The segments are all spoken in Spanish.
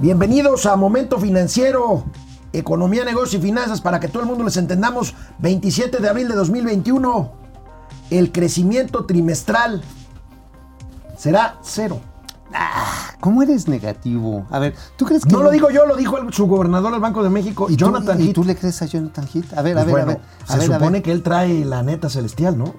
Bienvenidos a Momento Financiero, Economía, Negocio y Finanzas, para que todo el mundo les entendamos. 27 de abril de 2021, el crecimiento trimestral será cero. Ah, ¿Cómo eres negativo? A ver, ¿tú crees que.? No lo digo yo, lo dijo el subgobernador del Banco de México, ¿Y tú- Jonathan ¿Y Heath. tú le crees a Jonathan Heath? A ver, Pues a ver, bueno, a ver. a se ver, a supone ver. que él trae la neta celestial, ¿no?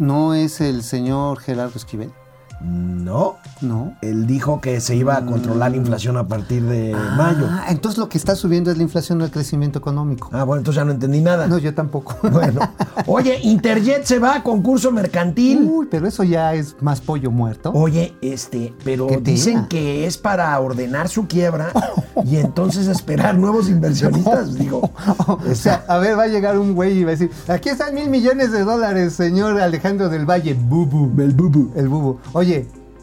¿No es el señor Gerardo Esquivel? No. No. Él dijo que se iba a controlar la inflación a partir de mayo. Ah, entonces lo que está subiendo es la inflación, no el crecimiento económico. Ah, bueno, entonces ya no entendí nada. No, yo tampoco. Bueno, oye, Interjet se va a concurso mercantil. Uy, pero eso ya es más pollo muerto. Oye, este, pero dicen que es para ordenar su quiebra y entonces esperar nuevos inversionistas. Digo, O sea, a ver, va a llegar un güey y va a decir, aquí están mil millones de dólares, señor Alejandro del Valle, bubu. el bubu. El bubu. Oye,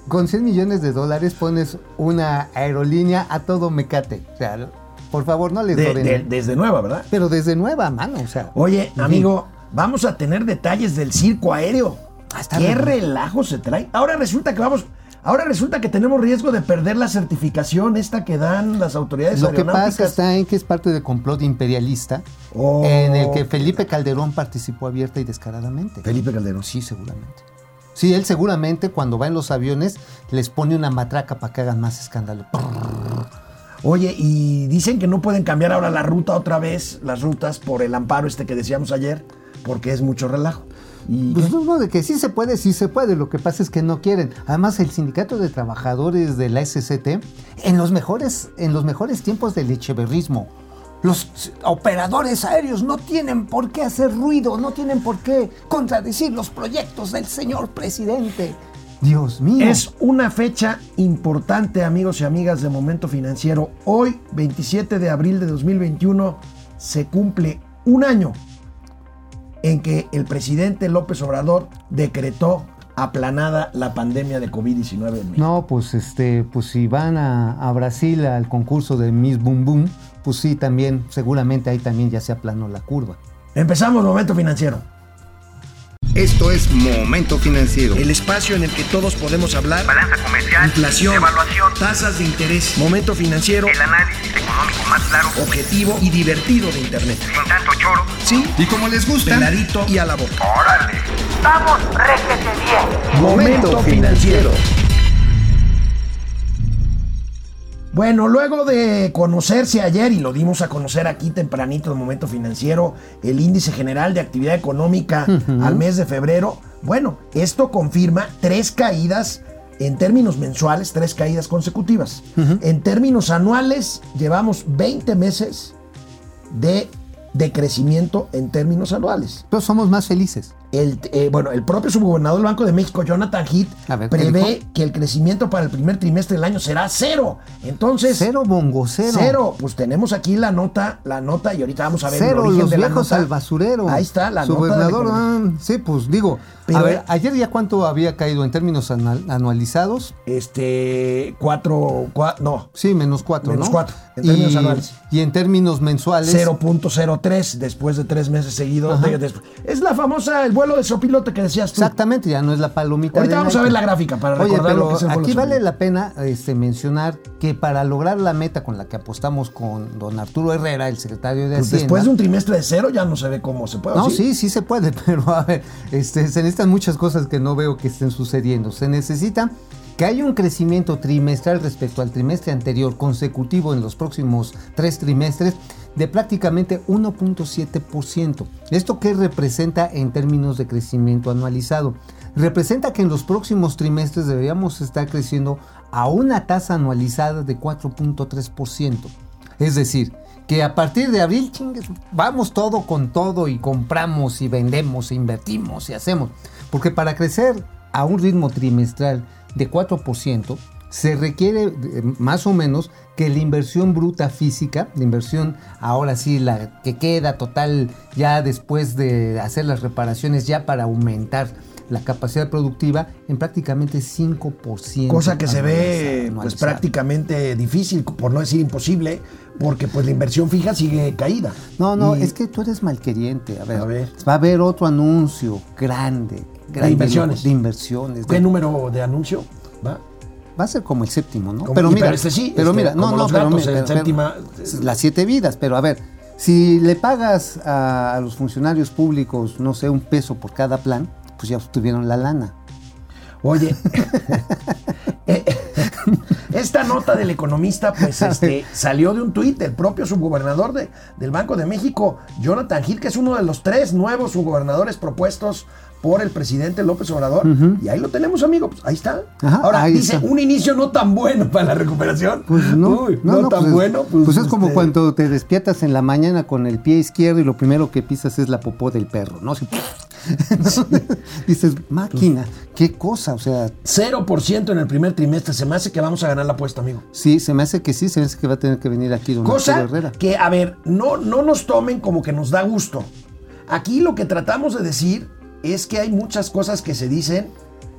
con 100 millones de dólares pones una aerolínea a todo mecate. O sea, por favor, no les De- desde nueva, ¿verdad? Pero desde nueva mano, o sea. Oye, amigo, vamos a tener detalles del circo aéreo. Ah, está ¿Qué bien. relajo se trae? Ahora resulta que vamos, ahora resulta que tenemos riesgo de perder la certificación esta que dan las autoridades Lo que pasa está en que es parte del complot imperialista Oh. en el que Felipe Calderón participó abierta y descaradamente. Felipe Calderón. Sí, seguramente. Sí, él seguramente cuando va en los aviones les pone una matraca para que hagan más escándalo. Oye, y dicen que no pueden cambiar ahora la ruta otra vez, las rutas por el amparo este que decíamos ayer, porque es mucho relajo. Y Pues no, no, de que sí se puede, sí se puede. Lo que pasa es que no quieren. Además, el sindicato de trabajadores de la SCT, en los mejores, en los mejores tiempos del echeverrismo, los operadores aéreos no tienen por qué hacer ruido, no tienen por qué contradecir los proyectos del señor presidente. Dios mío. es una fecha importante, amigos y amigas de Momento Financiero. Hoy, 27 de abril de 2021, se cumple un año en que el presidente López Obrador decretó aplanada la pandemia de COVID-19 en México. No, pues este, pues si van a, a Brasil al concurso de Miss Boom Boom, pues sí, también, seguramente ahí también ya se aplanó la curva. Empezamos Momento Financiero. Esto es Momento Financiero. El espacio en el que todos podemos hablar. balanza comercial, Inflación, evaluación, tasas de interés, momento financiero, el análisis económico más claro, objetivo y divertido de Internet. sin tanto choro. Sí, Y como les gusta, peladito y a la boca. ¡Órale! ¡Vamos, réjete bien! Momento financiero. Bueno, luego de conocerse ayer, y lo dimos a conocer aquí tempranito en Momento Financiero, el índice general de actividad económica al mes de febrero, bueno, esto confirma tres caídas en términos mensuales, tres caídas consecutivas. En términos anuales, llevamos 20 meses de decrecimiento en términos anuales. Pero somos más felices. El, eh, bueno, el propio subgobernador del Banco de México, Jonathan Heath, A ver, ¿qué prevé que el crecimiento para el primer trimestre del año será cero. Entonces, Cero bongo, cero. cero. Pues tenemos aquí la nota, la nota, y ahorita vamos a ver el Cero, origen los de la viejos nota. al basurero. Ahí está la nota. de gobernador, economía. ah, sí, pues digo. Pero- a ver, ayer ya cuánto había caído en términos anualizados. Este, cuatro, cua- no, Sí, menos cuatro, Menos ¿no? cuatro, en términos y, anuales. Y en términos mensuales. 0.03 después de tres meses seguidos. de- es la famosa, el vuelo de sopilote que decías tú. Exactamente, ya no es la palomita. Ahorita de vamos a ver la gráfica para Oye, recordar pero lo que es el aquí vale sopilote. la pena este, mencionar que para lograr la meta con la que apostamos con don Arturo Herrera, el secretario de Pues Hacienda. después de un trimestre de cero ya no se ve cómo se puede. No, ¿sí? sí, sí se puede, pero a ver, este, se necesitan muchas cosas que no veo que estén sucediendo. Se necesita que haya un crecimiento trimestral respecto al trimestre anterior consecutivo en los próximos tres trimestres de prácticamente 1.7%. ¿Esto qué representa en términos de crecimiento anualizado? Representa que en los próximos trimestres deberíamos estar creciendo a una tasa anualizada de 4.3%. Es decir, que a partir de abril, chingues, vamos todo con todo y compramos y vendemos e invertimos y hacemos. Porque para crecer a un ritmo trimestral de 4%, se requiere eh, más o menos que la inversión bruta física, la inversión ahora sí, la que queda total ya después de hacer las reparaciones, ya para aumentar la capacidad productiva en prácticamente 5%. Cosa que se ve pues prácticamente difícil, por no decir imposible, porque pues la inversión fija sigue caída. No, no, Y- es que tú eres malqueriente. A ver, A ver. va a haber otro anuncio grande, grande inversiones. De inversiones. ¿Qué de- número de anuncio? ¿Va? Va a ser como el séptimo, ¿no? Como- pero mira, pero este sí, pero este, mira, no, no, pero, gatos pero- séptima- las siete vidas, pero a ver, si le pagas a, a los funcionarios públicos, no sé, un peso por cada plan, pues ya obtuvieron la lana. Oye, eh, esta nota del economista, pues este, salió de un tuit del propio subgobernador de- del Banco de México, Jonathan Gil, que es uno de los tres nuevos subgobernadores propuestos por el presidente López Obrador. Y ahí lo tenemos, amigo. Pues ahí está. Ajá, Ahora, ahí dice, está. un inicio no tan bueno para la recuperación. Pues no, Uy, no, no, no, tan pues es- bueno. Pues, es como este, cuando te despiertas en la mañana con el pie izquierdo y lo primero que pisas es la popó del perro, ¿no? Dices, máquina, qué cosa, o sea, 0% en el primer trimestre. Se me hace que vamos a ganar la apuesta, amigo. sí, se me hace que sí, se me hace que va a tener que venir aquí don Cosa Herrera. que, a ver, no, no nos tomen como que nos da gusto. Aquí lo que tratamos de decir es que hay muchas cosas que se dicen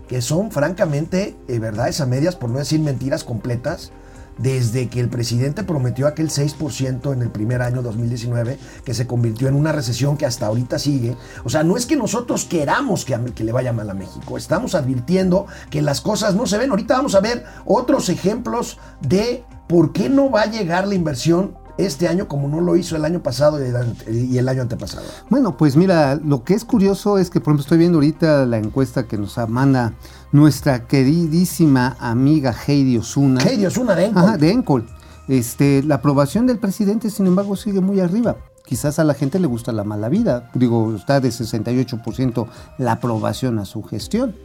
que son francamente eh, verdades a medias, por no decir mentiras completas, desde que el presidente prometió aquel 6% en el primer año 2019, que se convirtió en una recesión que hasta ahorita sigue. O sea, no es que nosotros queramos que, que le vaya mal a México, estamos advirtiendo que las cosas no se ven. Ahorita vamos a ver otros ejemplos de por qué no va a llegar la inversión este año como no lo hizo el año pasado y el, año antepasado. Bueno, pues mira, lo que es curioso es que, por ejemplo, estoy viendo ahorita la encuesta que nos manda nuestra queridísima amiga Heidi Osuna. Hey, Dios, una de Encol. Ajá, de Encol. Este, la aprobación del presidente, sin embargo, sigue muy arriba. Quizás a la gente le gusta la mala vida. Digo, está de 68% la aprobación a su gestión.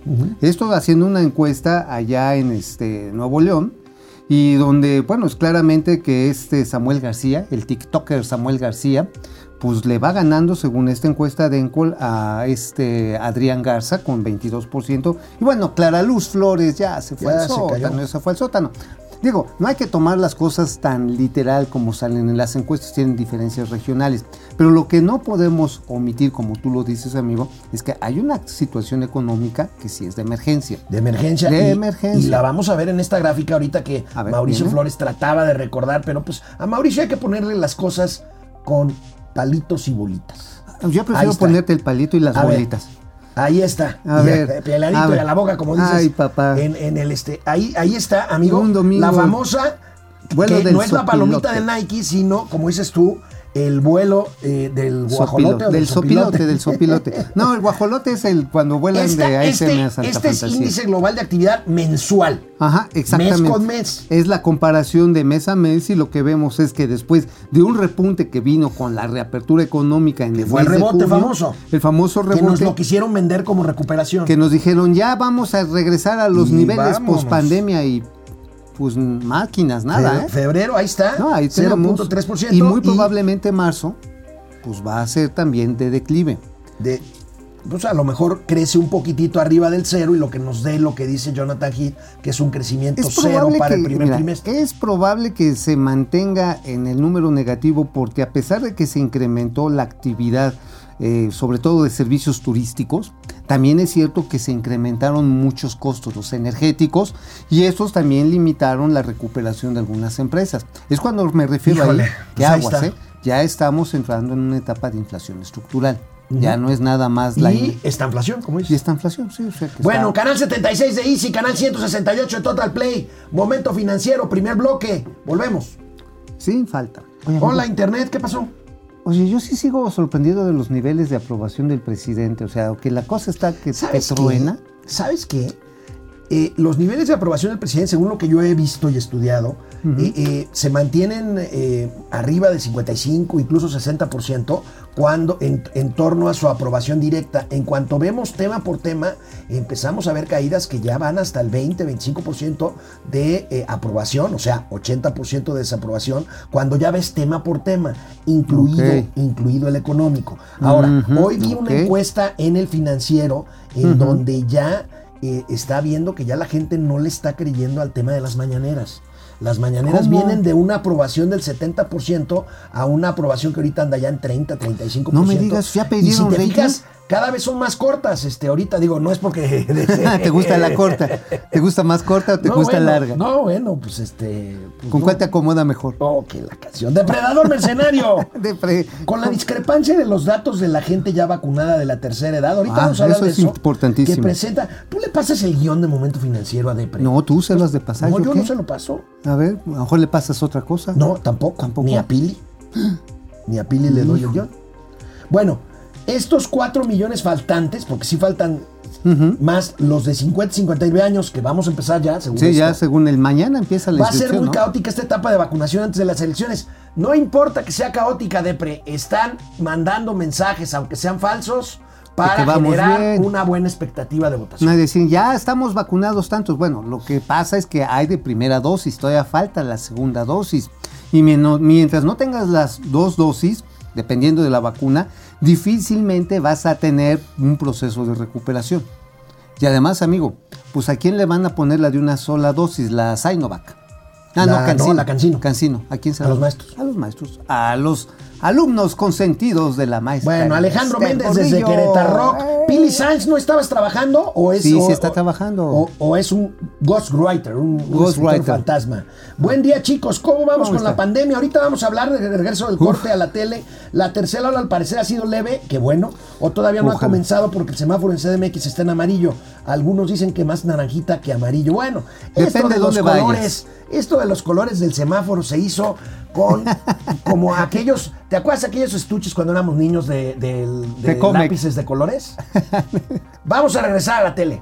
Esto haciendo una encuesta allá en este Nuevo León y donde, bueno, es claramente que este Samuel García, el TikToker Samuel García, pues le va ganando según esta encuesta de Encol a este Adrián Garza con 22%. Y bueno, Clara Luz Flores ya se fue Ya al se cayó. sótano, ya se fue al sótano. Digo, no hay que tomar las cosas tan literal como salen en las encuestas, tienen diferencias regionales. Pero lo que no podemos omitir, como tú lo dices, amigo, es que hay una situación económica que sí es de emergencia. De emergencia. De y, emergencia. Y la vamos a ver en esta gráfica ahorita que ver, Mauricio. Flores trataba de recordar, pero pues a Mauricio hay que ponerle las cosas con palitos y bolitas. Yo prefiero ponerte el palito y las A ver, bolitas. Ahí está. A Y ver, eh, peladito a y ver. a la boca, como dices. Ay, papá. En, en el este. Ahí, ahí está, amigo. Un domingo. La famosa. Vuelo que no es la palomita del Nike, sino, como dices tú, el vuelo eh, del guajolote. o Sopilo- del sopilote, del sopilote. No, el guajolote es el cuando vuelan Esta- de ASM este a Santa este es índice global de actividad mensual. Ajá, exactamente. Mes con mes. Es la comparación de mes a mes y lo que vemos es que después de un repunte que vino con la reapertura económica en el fue el de rebote junio, famoso. El famoso Que nos rebote lo quisieron vender como recuperación. que nos dijeron ya vamos a regresar a los Y niveles post pandemia y pues máquinas, nada, ¿eh? Febrero, ahí está. No, ahí tenemos. 0.3%. Y muy probablemente marzo, pues va a ser también de declive. de, pues a lo mejor crece un poquitito arriba del cero y lo que nos dé lo que dice Jonathan Heath, que es un crecimiento Es cero para que, el primer mira, trimestre. es probable que se mantenga en el número negativo porque a pesar de que se incrementó la actividad, eh, sobre todo de servicios turísticos, también es cierto que se incrementaron muchos costos, los energéticos, y estos también limitaron la recuperación de algunas empresas. Es cuando me refiero Híjole, ahí, que pues ahí aguas, está. ¿eh? ya estamos entrando en una etapa de inflación estructural. Ya no es nada más la... Y esta inflación, como y dices. esta inflación, sí, o sea que Bueno, está- canal 76 de Easy, canal 168 de Total Play, momento financiero, primer bloque. Volvemos. sin falta. Hola, Internet, ¿qué pasó? Oye, yo sí sigo sorprendido de los niveles de aprobación del presidente. O sea, que la cosa está que, que ¿Sabes truena. qué? ¿Sabes qué? Eh, los niveles de aprobación del presidente, según lo que yo he visto y estudiado, eh, eh, se mantienen arriba del 55, incluso 60%, cuando en, en torno a su aprobación directa. En cuanto vemos tema por tema, empezamos a ver caídas que ya van hasta el 20-25% de eh, aprobación, o sea, 80% de desaprobación, cuando ya ves tema por tema, incluido, incluido el económico. Ahora, hoy vi una encuesta en el financiero en donde ya eh, está viendo que ya la gente no le está creyendo al tema de las mañaneras. Las mañaneras ¿Cómo? vienen de una aprobación del 70% a una aprobación que ahorita anda ya en 30, 35%. No me digas, ¿ya Y si pidieron te fijas, cada vez son más cortas. Este, ahorita digo, no es porque. ¿Te gusta la corta? ¿Te gusta más corta o te No, gusta bueno, larga? No, bueno, pues este. pues, ¿Con no. cuál te acomoda mejor? Oh, que la canción. Depredador mercenario. De pre- Con la discrepancia de los datos de la gente ya vacunada de la tercera edad, ahorita Ah, vamos a hablar eso de es eso. importantísimo. Que presenta. Tú le pasas el guion de momento financiero a Depre. No, tú se las de pasar. No, yo qué? no se lo paso. A ver, a lo mejor le pasas otra cosa. No, tampoco. ¿Tampoco? Ni a Pili. Ni a Pili le doy el guion. Bueno, estos 4 millones faltantes, porque sí faltan más los de 50 59 años, que vamos a empezar ya, según Sí, ya según el mañana empieza la Va a ser muy ¿no? caótica esta etapa de vacunación antes de las elecciones. No importa que sea caótica, Depre, están mandando mensajes, aunque sean falsos, para vamos generar bien. una buena expectativa de votación. Nadie decir, ya estamos vacunados tantos. Bueno, lo que pasa es que hay de primera dosis, todavía falta la segunda dosis. Y mien- mientras no tengas las dos dosis, dependiendo de la vacuna, difícilmente vas a tener un proceso de recuperación. Y además, amigo, pues a quién le van a poner la de una sola dosis, la Sinovac. Ah, La- no, Cancino. no, la Cancino. Cancino. ¿A quién se A los maestros. A los maestros. A los alumnos consentidos de la maestra. Bueno, Alejandro Méndez desde. Querétaro. Eh. ¿Pili Sainz no estabas trabajando o es Sí, o- sí está trabajando. O, o es un ghostwriter, un, Ghostwriter. fantasma. Buen día, chicos. ¿Cómo vamos ¿Cómo con la pandemia? Ahorita vamos a hablar del regreso del corte a la tele. La tercera ola al parecer ha sido leve, que bueno, o todavía no ha comenzado porque el semáforo en CDMX está en amarillo. Algunos dicen que más naranjita que amarillo. Bueno, esto Depende de de los dónde vayas. colores, esto de los colores del semáforo se hizo con como aquellos, ¿te acuerdas de aquellos estuches cuando éramos niños de, de lápices de colores? Vamos a regresar a la tele.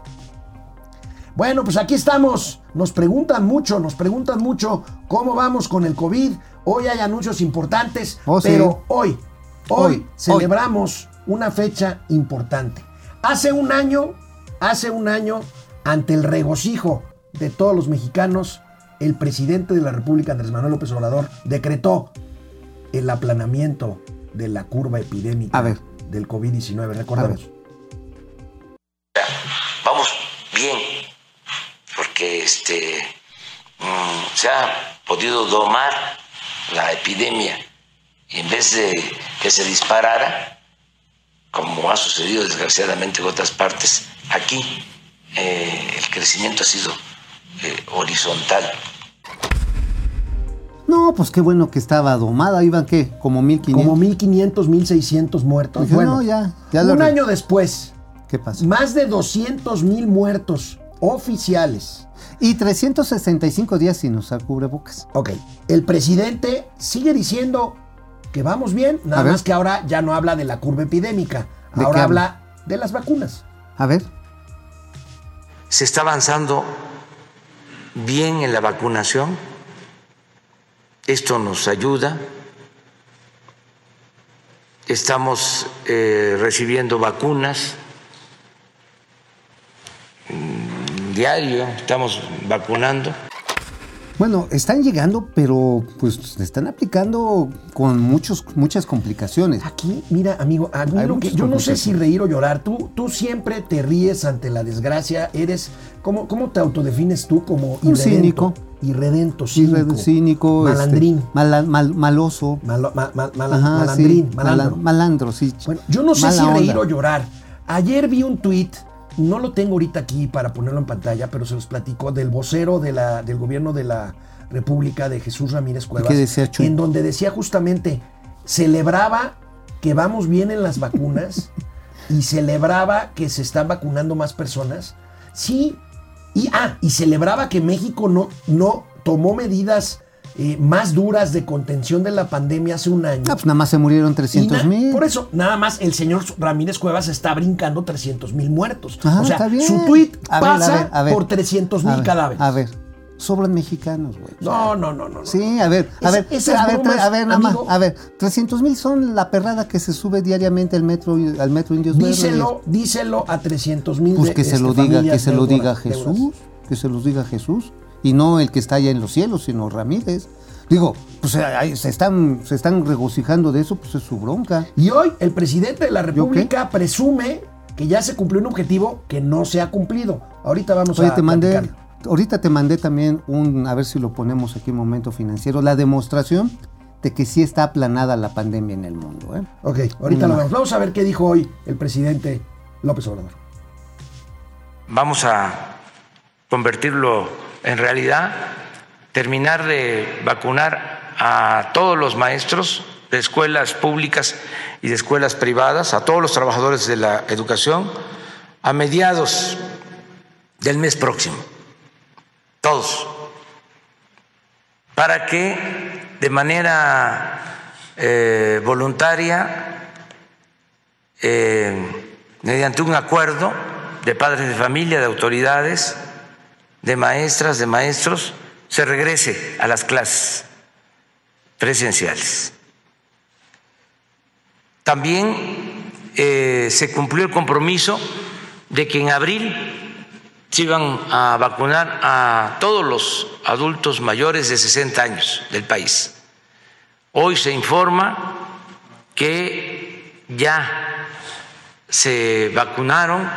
Bueno, pues aquí estamos. Nos preguntan mucho, nos preguntan mucho cómo vamos con el COVID. Hoy hay anuncios importantes, Oh, sí. pero hoy, hoy, Hoy, celebramos una fecha importante. Hace un año, hace un año, ante el regocijo de todos los mexicanos, el presidente de la República, Andrés Manuel López Obrador, decretó el aplanamiento de la curva epidémica A ver. del COVID-19. Recordemos. vamos bien, porque este mm, se ha podido domar la epidemia y en vez de que se disparara, como ha sucedido desgraciadamente en otras partes, aquí eh, el crecimiento ha sido eh, horizontal. No, pues qué bueno que estaba domada. Iban, ¿qué? Como 1500. Como 1500, 1600 muertos. Dije, bueno, no, ya, un re- año después, ¿Qué pasa? más de 200 mil muertos oficiales. Y 365 días sin usar cubrebocas. Ok, el presidente sigue diciendo que vamos bien, nada más que ahora ya no habla de la curva epidémica, ¿De ahora habla de las vacunas. A ver. Se está avanzando bien en la vacunación. Esto nos ayuda. Estamos eh, recibiendo vacunas mm, diario, estamos vacunando. Bueno, están llegando, pero pues se están aplicando con muchos, muchas complicaciones. Aquí, mira, amigo, a mí Hay lo que- muchas yo no sé si reír o llorar. Tú, tú siempre te ríes ante la desgracia. Eres, ¿cómo, cómo te autodefines tú? Como Un cínico. Irredento, Sí, cínico. cínico, Malandrín. este, mala- mal- maloso. malo- ma- ma- mala- Ajá, malandrín, sí, malandro. mala- malandro, sí. Bueno, yo no sé Mala si reír onda. o llorar. Ayer vi un tuit, no lo tengo ahorita aquí para ponerlo en pantalla, pero se los platico, del vocero de la, del gobierno de la República, de Jesús Ramírez Cuevas, qué decía, Chuy? en donde decía justamente, celebraba que vamos bien en las vacunas y celebraba que se están vacunando más personas. Sí, y, ah, y celebraba que México no, no tomó medidas eh, más duras de contención de la pandemia hace un año. Ah, pues nada más se murieron Y 300 na- mil. Por eso, nada más el señor Ramírez Cuevas está brincando 300 mil muertos. Ah, o sea, está bien. su tweet A ver, a pasa ver, a ver. por 300 A mil ver, cadáveres. A ver, sobran mexicanos, güey. No, no, no, no. Sí, a ver, a ver, esas a ver, bromas, a ver, nada más, a ver, 300 mil son la perrada que se sube diariamente al metro, al metro Indios díselo, díselo a 300 mil. Pues que se lo diga, que se lo diga Jesús, que se los diga Jesús, y no el que está allá en los cielos, sino Ramírez. Digo, pues ahí se están, se están regocijando de eso, pues es su bronca. Y hoy el presidente de la? República presume que ya se cumplió un objetivo que no se ha cumplido. Ahorita vamos Oye, a te mandé, ahorita te mandé también un, a ver si lo ponemos aquí en momento financiero, la demostración de que sí está aplanada la pandemia en el mundo. ¿eh? Ok, ahorita Mm. lo vemos. Vamos a ver qué dijo hoy el presidente López Obrador. Vamos a convertirlo en realidad, terminar de vacunar a todos los maestros de escuelas públicas y de escuelas privadas, a todos los trabajadores de la educación, a mediados del mes próximo. Todos. Para que de manera eh, voluntaria eh, mediante un acuerdo de padres de familia, de autoridades, de maestras, de maestros, se regrese a las clases presenciales. También eh, se cumplió el compromiso de que en abril se iban a vacunar a todos los adultos mayores de 60 años del país. Hoy se informa que ya se vacunaron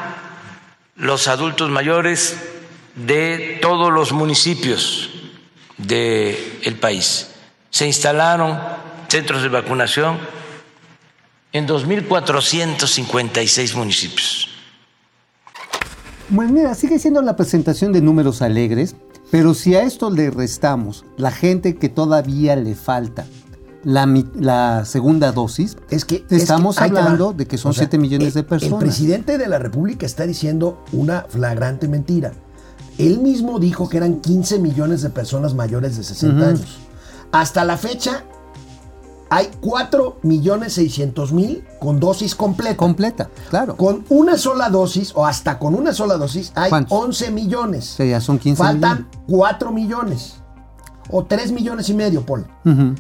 los adultos mayores de todos los municipios del país. Se instalaron centros de vacunación en 2.456 municipios. Bueno, mira, sigue siendo la presentación de números alegres, pero si a esto le restamos la gente que todavía le falta la, segunda dosis, Es que es estamos que hablando de que son O sea, 7 millones de personas. El presidente de la República está diciendo una flagrante mentira. Él mismo dijo que eran 15 millones de personas mayores de 60 años. Hasta la fecha hay 4 millones 600 mil con dosis completa. Completa, claro. Con una sola dosis, o hasta con una sola dosis, hay ¿Cuántos? 11 millones. Sea, ya son 15 Faltan 4 millones. O 3 millones y medio, Paul. Ujú.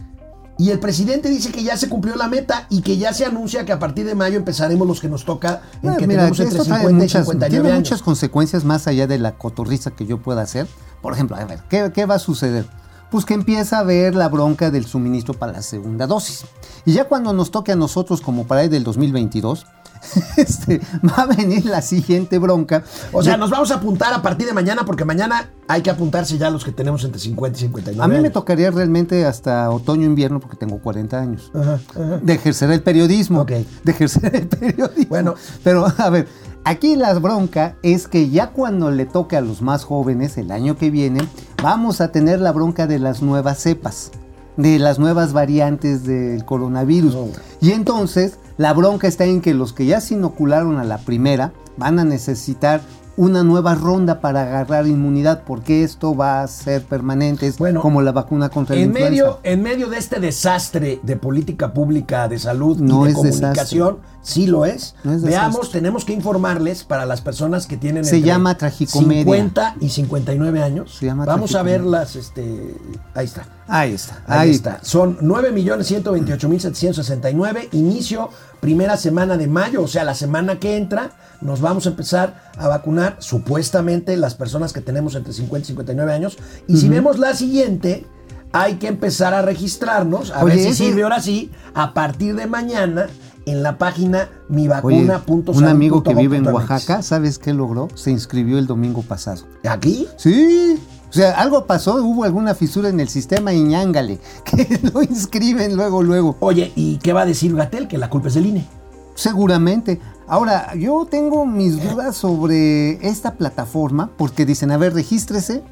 Y el presidente dice que ya se cumplió la meta y que ya se anuncia que a partir de mayo empezaremos los que nos toca en que mira, tenemos entre esto trae 50 y muchas, 59 tiene años. muchas consecuencias más allá de la cotorriza que yo pueda hacer. Por ejemplo, a ver, ¿qué, qué va a suceder? Pues que empieza a haber la bronca del suministro para la segunda dosis. Y ya cuando nos toque a nosotros, como para el del 2022, este, va a venir la siguiente bronca. O sea, nos vamos a apuntar a partir de mañana porque mañana hay que apuntarse ya los que tenemos entre 50 y 59 a mí me tocaría realmente hasta otoño-invierno, porque tengo 40 años. Ajá, ajá. de ejercer el periodismo. Ok. De ejercer el periodismo. Bueno. Pero, a ver, aquí la bronca es que ya cuando le toque a los más jóvenes, el año que viene, vamos a tener la bronca de las nuevas cepas, de las nuevas variantes del coronavirus. Y entonces, la bronca está en que los que ya se inocularon a la primera van a necesitar una nueva ronda para agarrar inmunidad, porque esto va a ser permanente, es Bueno, como la vacuna contra la En influenza. medio, en medio de este desastre de política pública de salud No y de es comunicación, sí lo es. No es Veamos, tenemos que informarles para las personas que tienen Se entre llama tragicomedia. 50 y 59 años. Se llama Vamos a ver las, este, ahí está. Ahí está. Ahí, está. Son 9.128.769. Inicio primera semana de mayo, o sea, la semana que entra, nos vamos a empezar a vacunar supuestamente las personas que tenemos entre 50 y 59 años. Y si vemos la siguiente, hay que empezar a registrarnos, a Oye, ver si ese- sirve ahora sí, a partir de mañana en la página Oye, mivacuna.salud.gov.mx. un amigo que vive en Oaxaca, ¿sabes qué logró? Se inscribió el domingo pasado. ¿Aquí? Sí. O sea, algo pasó, hubo alguna fisura en el sistema y ñángale, que lo inscriben luego, luego. Oye, ¿y qué va a decir Gatel? Que la culpa es del INE. Seguramente. Ahora, yo tengo mis dudas sobre esta plataforma, porque dicen, a ver, regístrese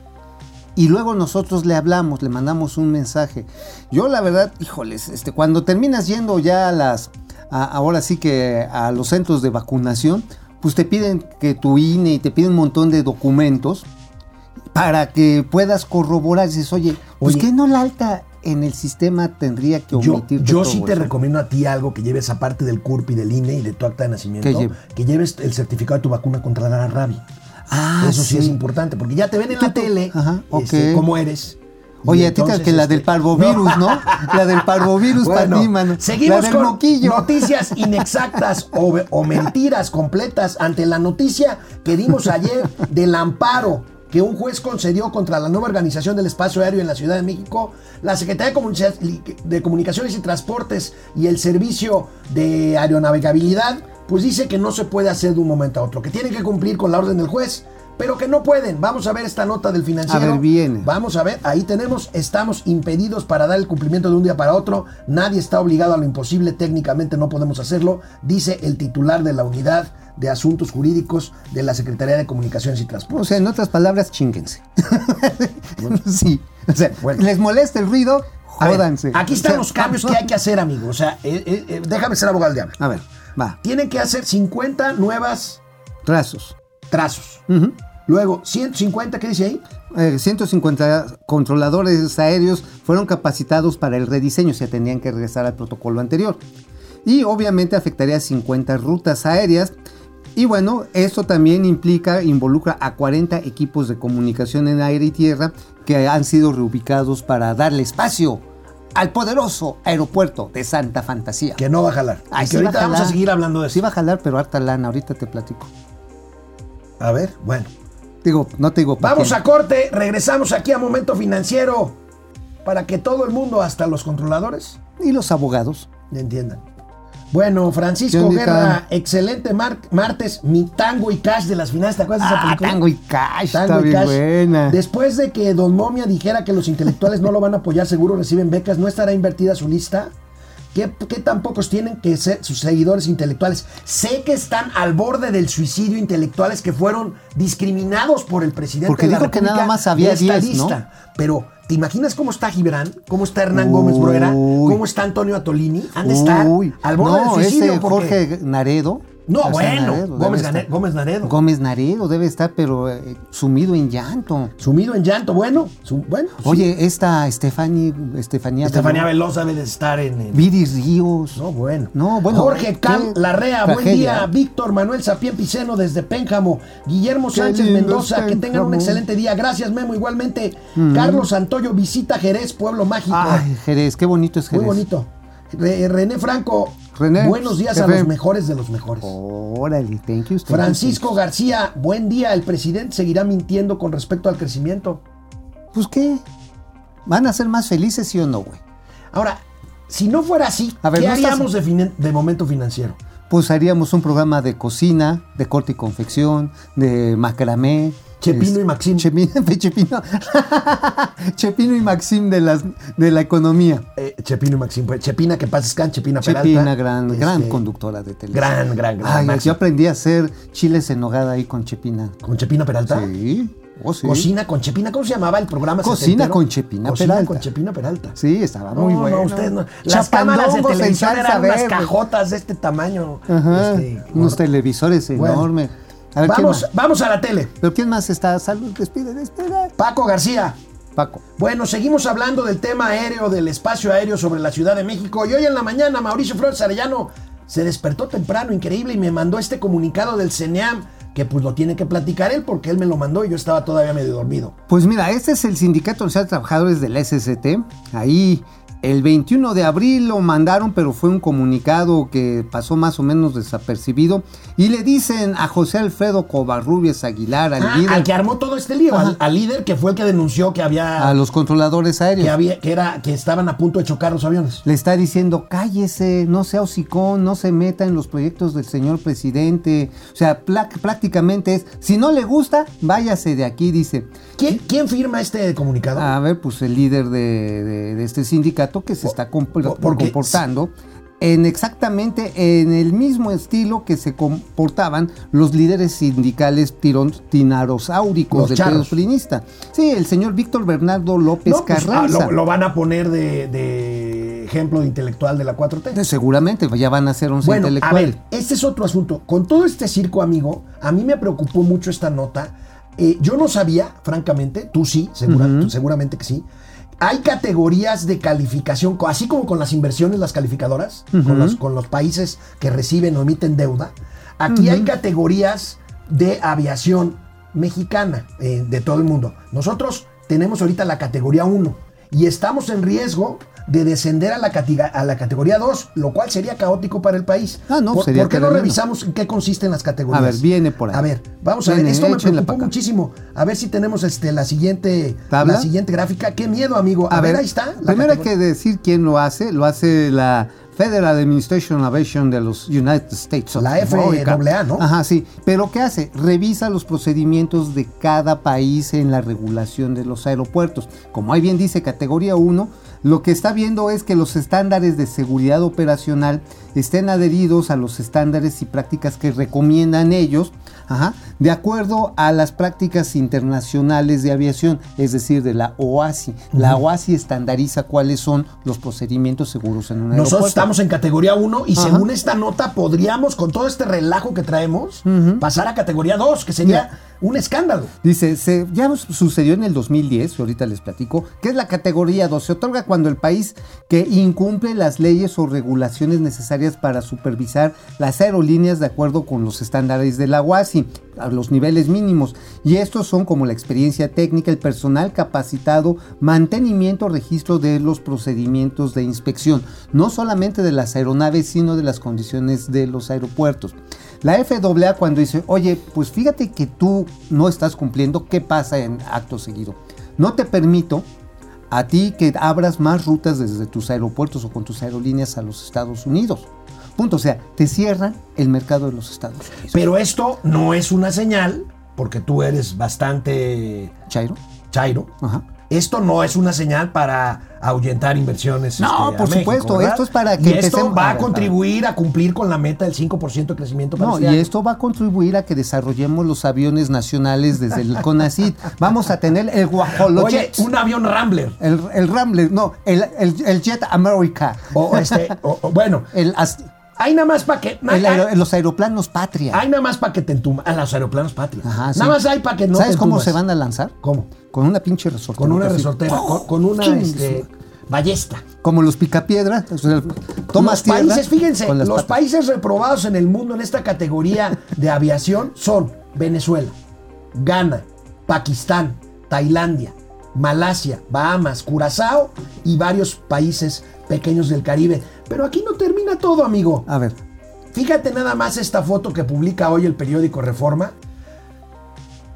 y luego nosotros le hablamos, le mandamos un mensaje. Yo la verdad, híjoles, este, cuando terminas yendo ya a las, a- ahora sí que a los centros de vacunación, pues te piden que tu INE y te piden un montón de documentos para que puedas corroborar. Dices, oye, pues Oye. que no la alta en el sistema tendría que Yo, omitir yo sí te recomiendo a ti algo que lleves aparte del CURP y del INE y de tu acta de nacimiento, que lleves el certificado de tu vacuna contra la rabia. Ah, Eso sí, es importante, porque ya te ven en la Tú, tele ajá, este, cómo eres. Oye, a ti te entonces, que la este, del parvovirus, ¿no? La del parvovirus Bueno, para ti, mano. Seguimos la del con moquillo. noticias inexactas o, o mentiras completas ante la noticia que dimos ayer del amparo que un juez concedió contra la nueva organización del espacio aéreo en la Ciudad de México. La Secretaría de, Comunica- de Comunicaciones y Transportes y el Servicio de Aeronavegabilidad pues dice que no se puede hacer de un momento a otro, que tienen que cumplir con la orden del juez pero que no pueden. Vamos a ver esta nota del financiero. A ver, viene. Vamos a ver, ahí tenemos, estamos impedidos para dar el cumplimiento de un día para otro. Nadie está obligado a lo imposible, técnicamente no podemos hacerlo, dice el titular de la unidad de asuntos jurídicos de la Secretaría de Comunicaciones y O Transportes. sea, en otras palabras, chinguense. sí. O sea, Bueno. les molesta el ruido, ver, jódanse. aquí están O sea, los cambios que hay que hacer, amigo. O sea, eh, eh, eh, déjame ser abogado del diablo. A ver, va. Tienen que hacer 50 nuevas Trazos. Trazos. Ujú. Luego, 150, ¿qué dice ahí? Eh, 150 controladores aéreos fueron capacitados para el rediseño, se tenían que regresar al protocolo anterior. Y obviamente afectaría a 50 rutas aéreas. Y bueno, esto también implica, involucra a 40 equipos de comunicación en aire y tierra que han sido reubicados para darle espacio al poderoso aeropuerto de Santa Fantasía. Que no va a jalar. Ay, que sí va ahorita vamos a jalar. seguir hablando de eso. Sí va a jalar, pero harta lana, ahorita te platico. A ver, bueno. Digo, no te digo Vamos a corte, regresamos aquí a Momento Financiero para que todo el mundo, hasta los controladores, Y los abogados. entiendan. Bueno, Francisco. Guerra, excelente mar- martes, mi tango y cash de las finanzas, ¿te acuerdas de esa Ah? Tango y Cash, Tango está y bien Cash. buena. Después de que Don Momia dijera que los intelectuales no lo van a apoyar, seguro reciben becas, ¿no estará invertida su lista? ¿Qué, qué tan pocos tienen que ser sus seguidores intelectuales? Sé que están al borde del suicidio intelectuales que fueron discriminados por el presidente Porque de la dijo que nada más había de esta 10, ¿no? Pero, ¿te imaginas cómo está Gibran? ¿Cómo está Hernán Gómez Bruera? ¿Cómo está Antonio Atolini? Han de estar Uy, al borde no, del suicidio. porque- Jorge Naredo. No, bueno, Naredo Gómez, estar- Gómez Naredo. Gómez Naredo debe estar, pero eh, sumido en llanto. Sumido en llanto, bueno, su- bueno. sí. Oye, esta Estefani, Estefanía. Estefanía Veloz, debe de estar en, en- Viri Ríos. No, bueno. No, bueno, Jorge qué Larrea, buen tragedia. día. Víctor Manuel Sapien Piceno desde Pénjamo. Guillermo Qué Sánchez Mendoza, que tengan un excelente día. Gracias, Memo. Igualmente, Carlos Santoyo visita Jerez, Pueblo Mágico. Ay, Jerez, qué bonito es Muy Jerez. bonito. Re- René Franco, René, buenos días a los mejores de los mejores. Órale, thank you. thank you, Francisco García, buen día. El presidente seguirá mintiendo con respecto al crecimiento. Pues qué. ¿Van a ser más felices, sí o no, güey? Ahora, si no fuera así, A ver, ¿qué no estás- haríamos de, de momento financiero? Pues haríamos un programa de cocina, de corte y confección, de macramé. Chepino es- y Maxim. Chepino, Chepino, Chepino y Maxim de, las, de la economía. Eh, Chepino y Maxim, pues, Chepina, que pases can, Chepina Peralta. Chepina, gran, gran Este, conductora de televisión. Gran, gran, gran. Ay, yo aprendí a hacer chiles en nogada ahí con Chepina. ¿Con Chepina Peralta? Sí, oh, sí. Cocina con Chepina, ¿cómo se llamaba el programa? Cocina setentero? con Chepina Cocina Peralta. con Chepina Peralta. Sí, estaba No, muy no, bueno. ustedes no. Las cámaras de televisión eran unas cajotas de este tamaño. Ajá, Este, unos televisores Bueno. enormes. A ver, ¿quién vamos, más? vamos a la tele. ¿Pero quién más está? Salud, despide, despide. Paco García. Paco. Bueno, seguimos hablando del tema aéreo, del espacio aéreo sobre la Ciudad de México. Y hoy en la mañana, Mauricio Flores Arellano se despertó temprano, increíble, y me mandó este comunicado del CENEAM, que pues lo tiene que platicar él, porque él me lo mandó y yo estaba todavía medio dormido. Pues mira, este es el Sindicato Nacional de Trabajadores del SST. Ahí el 21 de abril lo mandaron, pero fue un comunicado que pasó más o menos desapercibido. Y le dicen a José Alfredo Covarrubias Aguilar, al Ah, líder, al que armó todo este lío, al, al líder que fue el que denunció que había, a los controladores aéreos. que había, que era, que estaban a punto de chocar los aviones. Le está diciendo, cállese, no sea hocicón, no se meta en los proyectos del señor presidente. O sea, prácticamente es, si no le gusta, váyase de aquí, dice. ¿Quién, quién firma este comunicado? A ver, pues el líder de, de- de este sindicato que se está comp- por- porque- comportando en exactamente en el mismo estilo que se comportaban los líderes sindicales tirón- tinarosáuricos del periodo priinista. Sí, el señor Víctor Bernardo López No, pues, ah, Carranza. lo, lo van a poner de, de ejemplo de intelectual de la 4T. Eh, Seguramente, ya van a ser un Bueno, a ver, este es otro asunto. Con todo este circo, amigo, a mí me preocupó mucho esta nota. Eh, yo no sabía, francamente, tú sí, segura- tú seguramente que sí. Hay categorías de calificación, así como con las inversiones, las calificadoras, con, los, con los países que reciben o emiten deuda. Aquí hay categorías de aviación mexicana, eh, de todo el mundo. Nosotros tenemos ahorita la categoría 1 y estamos en riesgo de descender a la, a la categoría 2, lo cual sería caótico para el país. Ah, no, ¿Por, sería por qué no revisamos en qué consisten las categorías? A ver, viene por ahí. A ver, vamos a ver, esto me preocupó muchísimo. A ver si tenemos este, la, siguiente, ¿Tabla? la siguiente gráfica. Qué miedo, amigo. A, ver, ahí está. la Primero hay que decir quién lo hace. Lo hace la Federal Administration of Aviation de los United States. of La. FAA, ¿no? Ajá, sí. Pero ¿qué hace? Revisa los procedimientos de cada país en la regulación de los aeropuertos. Como ahí bien dice categoría 1, lo que está viendo es que los estándares de seguridad operacional estén adheridos a los estándares y prácticas que recomiendan ellos, ajá, de acuerdo a las prácticas internacionales de aviación, es decir, de la OASI. La OASI estandariza cuáles son los procedimientos seguros en un aeropuerto. Nosotros estamos en categoría 1 y Ajá. según esta nota podríamos, con todo este relajo que traemos, pasar a categoría 2, que sería un escándalo. Dice, se, ya sucedió en el 2010, ahorita les platico, que es la categoría 2. Se otorga cuando el país que incumple las leyes o regulaciones necesarias para supervisar las aerolíneas de acuerdo con los estándares de la UASI, a los niveles mínimos. Y estos son como la experiencia técnica, el personal capacitado, mantenimiento, registro de los procedimientos de inspección, no solamente de las aeronaves, sino de las condiciones de los aeropuertos. La FAA cuando dice, oye, pues fíjate que tú no estás cumpliendo, ¿qué pasa en acto seguido? No te permito a ti que abras más rutas desde tus aeropuertos o con tus aerolíneas a los Estados Unidos. Punto. O sea, te cierran el mercado de los Estados Unidos. Pero esto no es una señal, porque tú eres bastante Chairo. chairo. Ajá. Esto no es una señal para ahuyentar inversiones. No, este, a por México, supuesto, ¿verdad? esto es para que y esto va a contribuir a cumplir con la meta del 5% de crecimiento para No, este y año. esto va a contribuir a que desarrollemos los aviones nacionales desde el CONACIT. Vamos a tener el Oye, Guajolojet. un avión Rambler. El, el Rambler, no, el, el- el Jet America. O este, o- o, bueno, El, hay nada más para que. el aero- hay, los aeroplanos Patria. hay nada más para que te entumas. A los aeroplanos patria. Ajá, sí. Nada más hay para que no ¿Sabes te cómo se van a lanzar? ¿Cómo? Con una pinche resortera. Con una resortera, con, con una ¡Chingue este, ballesta. Como los o sea, tomas los tierra países, fíjense, los patas. países reprobados en el mundo en esta categoría de aviación son Venezuela, Ghana, Pakistán, Tailandia, Malasia, Bahamas, Curazao y varios países pequeños del Caribe. Pero aquí no termina todo, amigo. A ver, Fíjate nada más esta foto que publica hoy el periódico Reforma.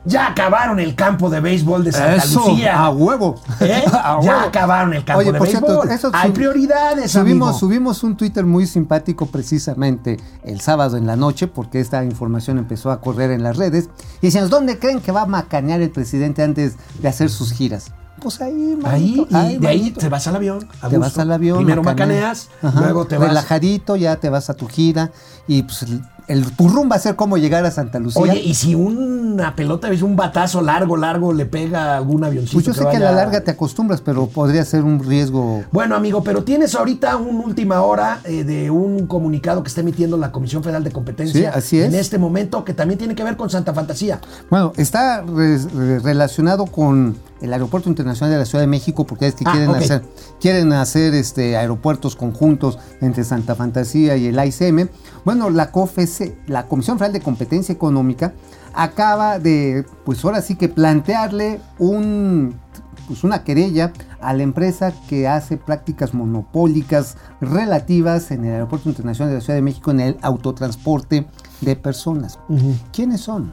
Ya acabaron el campo de béisbol de Santa eso, Lucía. a huevo. ¿Eh? A Ya acabaron el campo Oye, de por cierto, béisbol. eso Hay prioridades, subimos, amigo. subimos un Twitter muy simpático precisamente el sábado en la noche, porque esta información empezó a correr en las redes. Y decíamos, ¿dónde creen que va a macanear el presidente antes de hacer sus giras? Pues ahí, Ahí, manito, ahí, de ahí te vas al avión. a te gusto. vas al avión. Primero macaneas. luego te vas. Relajadito, ya te vas a tu gira. Y pues el, turrún va a ser como llegar a Santa Lucía. Oye, y si una pelota, ves un batazo largo, largo, le pega a algún avioncito. pues yo sé que a la larga te acostumbras, pero podría ser un riesgo. Bueno, amigo, pero tienes ahorita una última hora eh, de un comunicado que está emitiendo la Comisión Federal de Competencia Sí, así es. en este momento que también tiene que ver con Santa Fantasía. Bueno, está re- re- relacionado con el Aeropuerto Internacional de la Ciudad de México, porque es que Ah, quieren hacer, quieren hacer este aeropuertos conjuntos entre Santa Fantasía y el AICM. Bueno, la La Comisión Federal de Competencia Económica, acaba de, pues ahora sí que plantearle un pues una querella a la empresa que hace prácticas monopólicas relativas en el Aeropuerto Internacional de la Ciudad de México en el autotransporte de personas. ¿Quiénes son?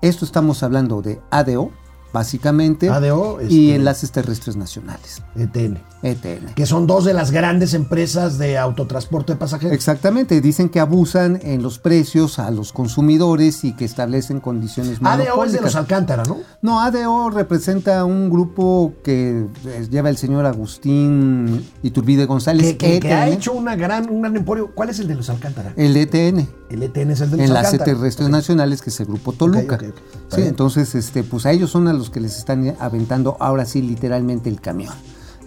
Esto estamos hablando de ADO, básicamente, ADO, y este- enlaces terrestres nacionales, ETN. ETN. Que son dos de las grandes empresas de autotransporte de pasajeros. Exactamente, dicen que abusan en los precios a los consumidores y que establecen condiciones ADO es de los Alcántara, ¿no? No, ADO representa un grupo que eh, lleva el señor Agustín Iturbide González. Que, que- que ha ETN, hecho una gran, un gran emporio. ¿Cuál es el de los Alcántara? el ETN. El ETN es el de los Enlace Alcántara. Terrestres Ok. Nacionales, que es el grupo Toluca. Sí, entonces, este, pues a ellos son a los que les están aventando ahora sí literalmente el camión.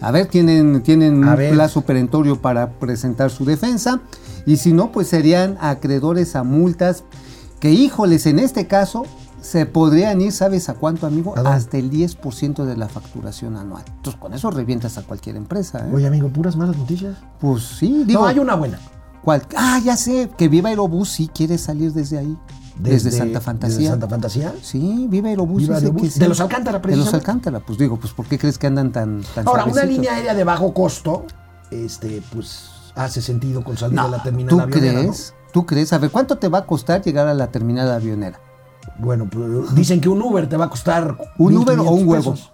A ver, tienen, tienen A un ver. plazo perentorio para presentar su defensa. Y si no, pues serían acreedores a multas que, híjoles, en este caso se podrían ir, ¿sabes a cuánto, amigo? Hasta el 10% de la facturación anual. Entonces, con eso revientas a cualquier empresa. ¿eh? Oye, amigo, puras malas noticias. Pues sí, digo. no, hay una buena. ¿Cuál? Ah, ya sé, que Viva Aerobús sí quiere salir desde ahí. Desde, Santa Fantasía. Desde Santa Fantasía. Sí, Viva Aerobús. Viva Aerobús. que sí. De los Alcántara, De los precisamente. Alcántara, pues digo, pues ¿por qué crees que andan tan, tan Ahora, una línea aérea de bajo costo, este, pues hace sentido con salir No, de la terminal ¿tú avionera, crees? ¿Tú crees? A ver, ¿cuánto te va a costar llegar a la terminal avionera? ¿no? Bueno, pues, dicen que un Uber te va a costar. ¿Un Uber o un 1,500 pesos.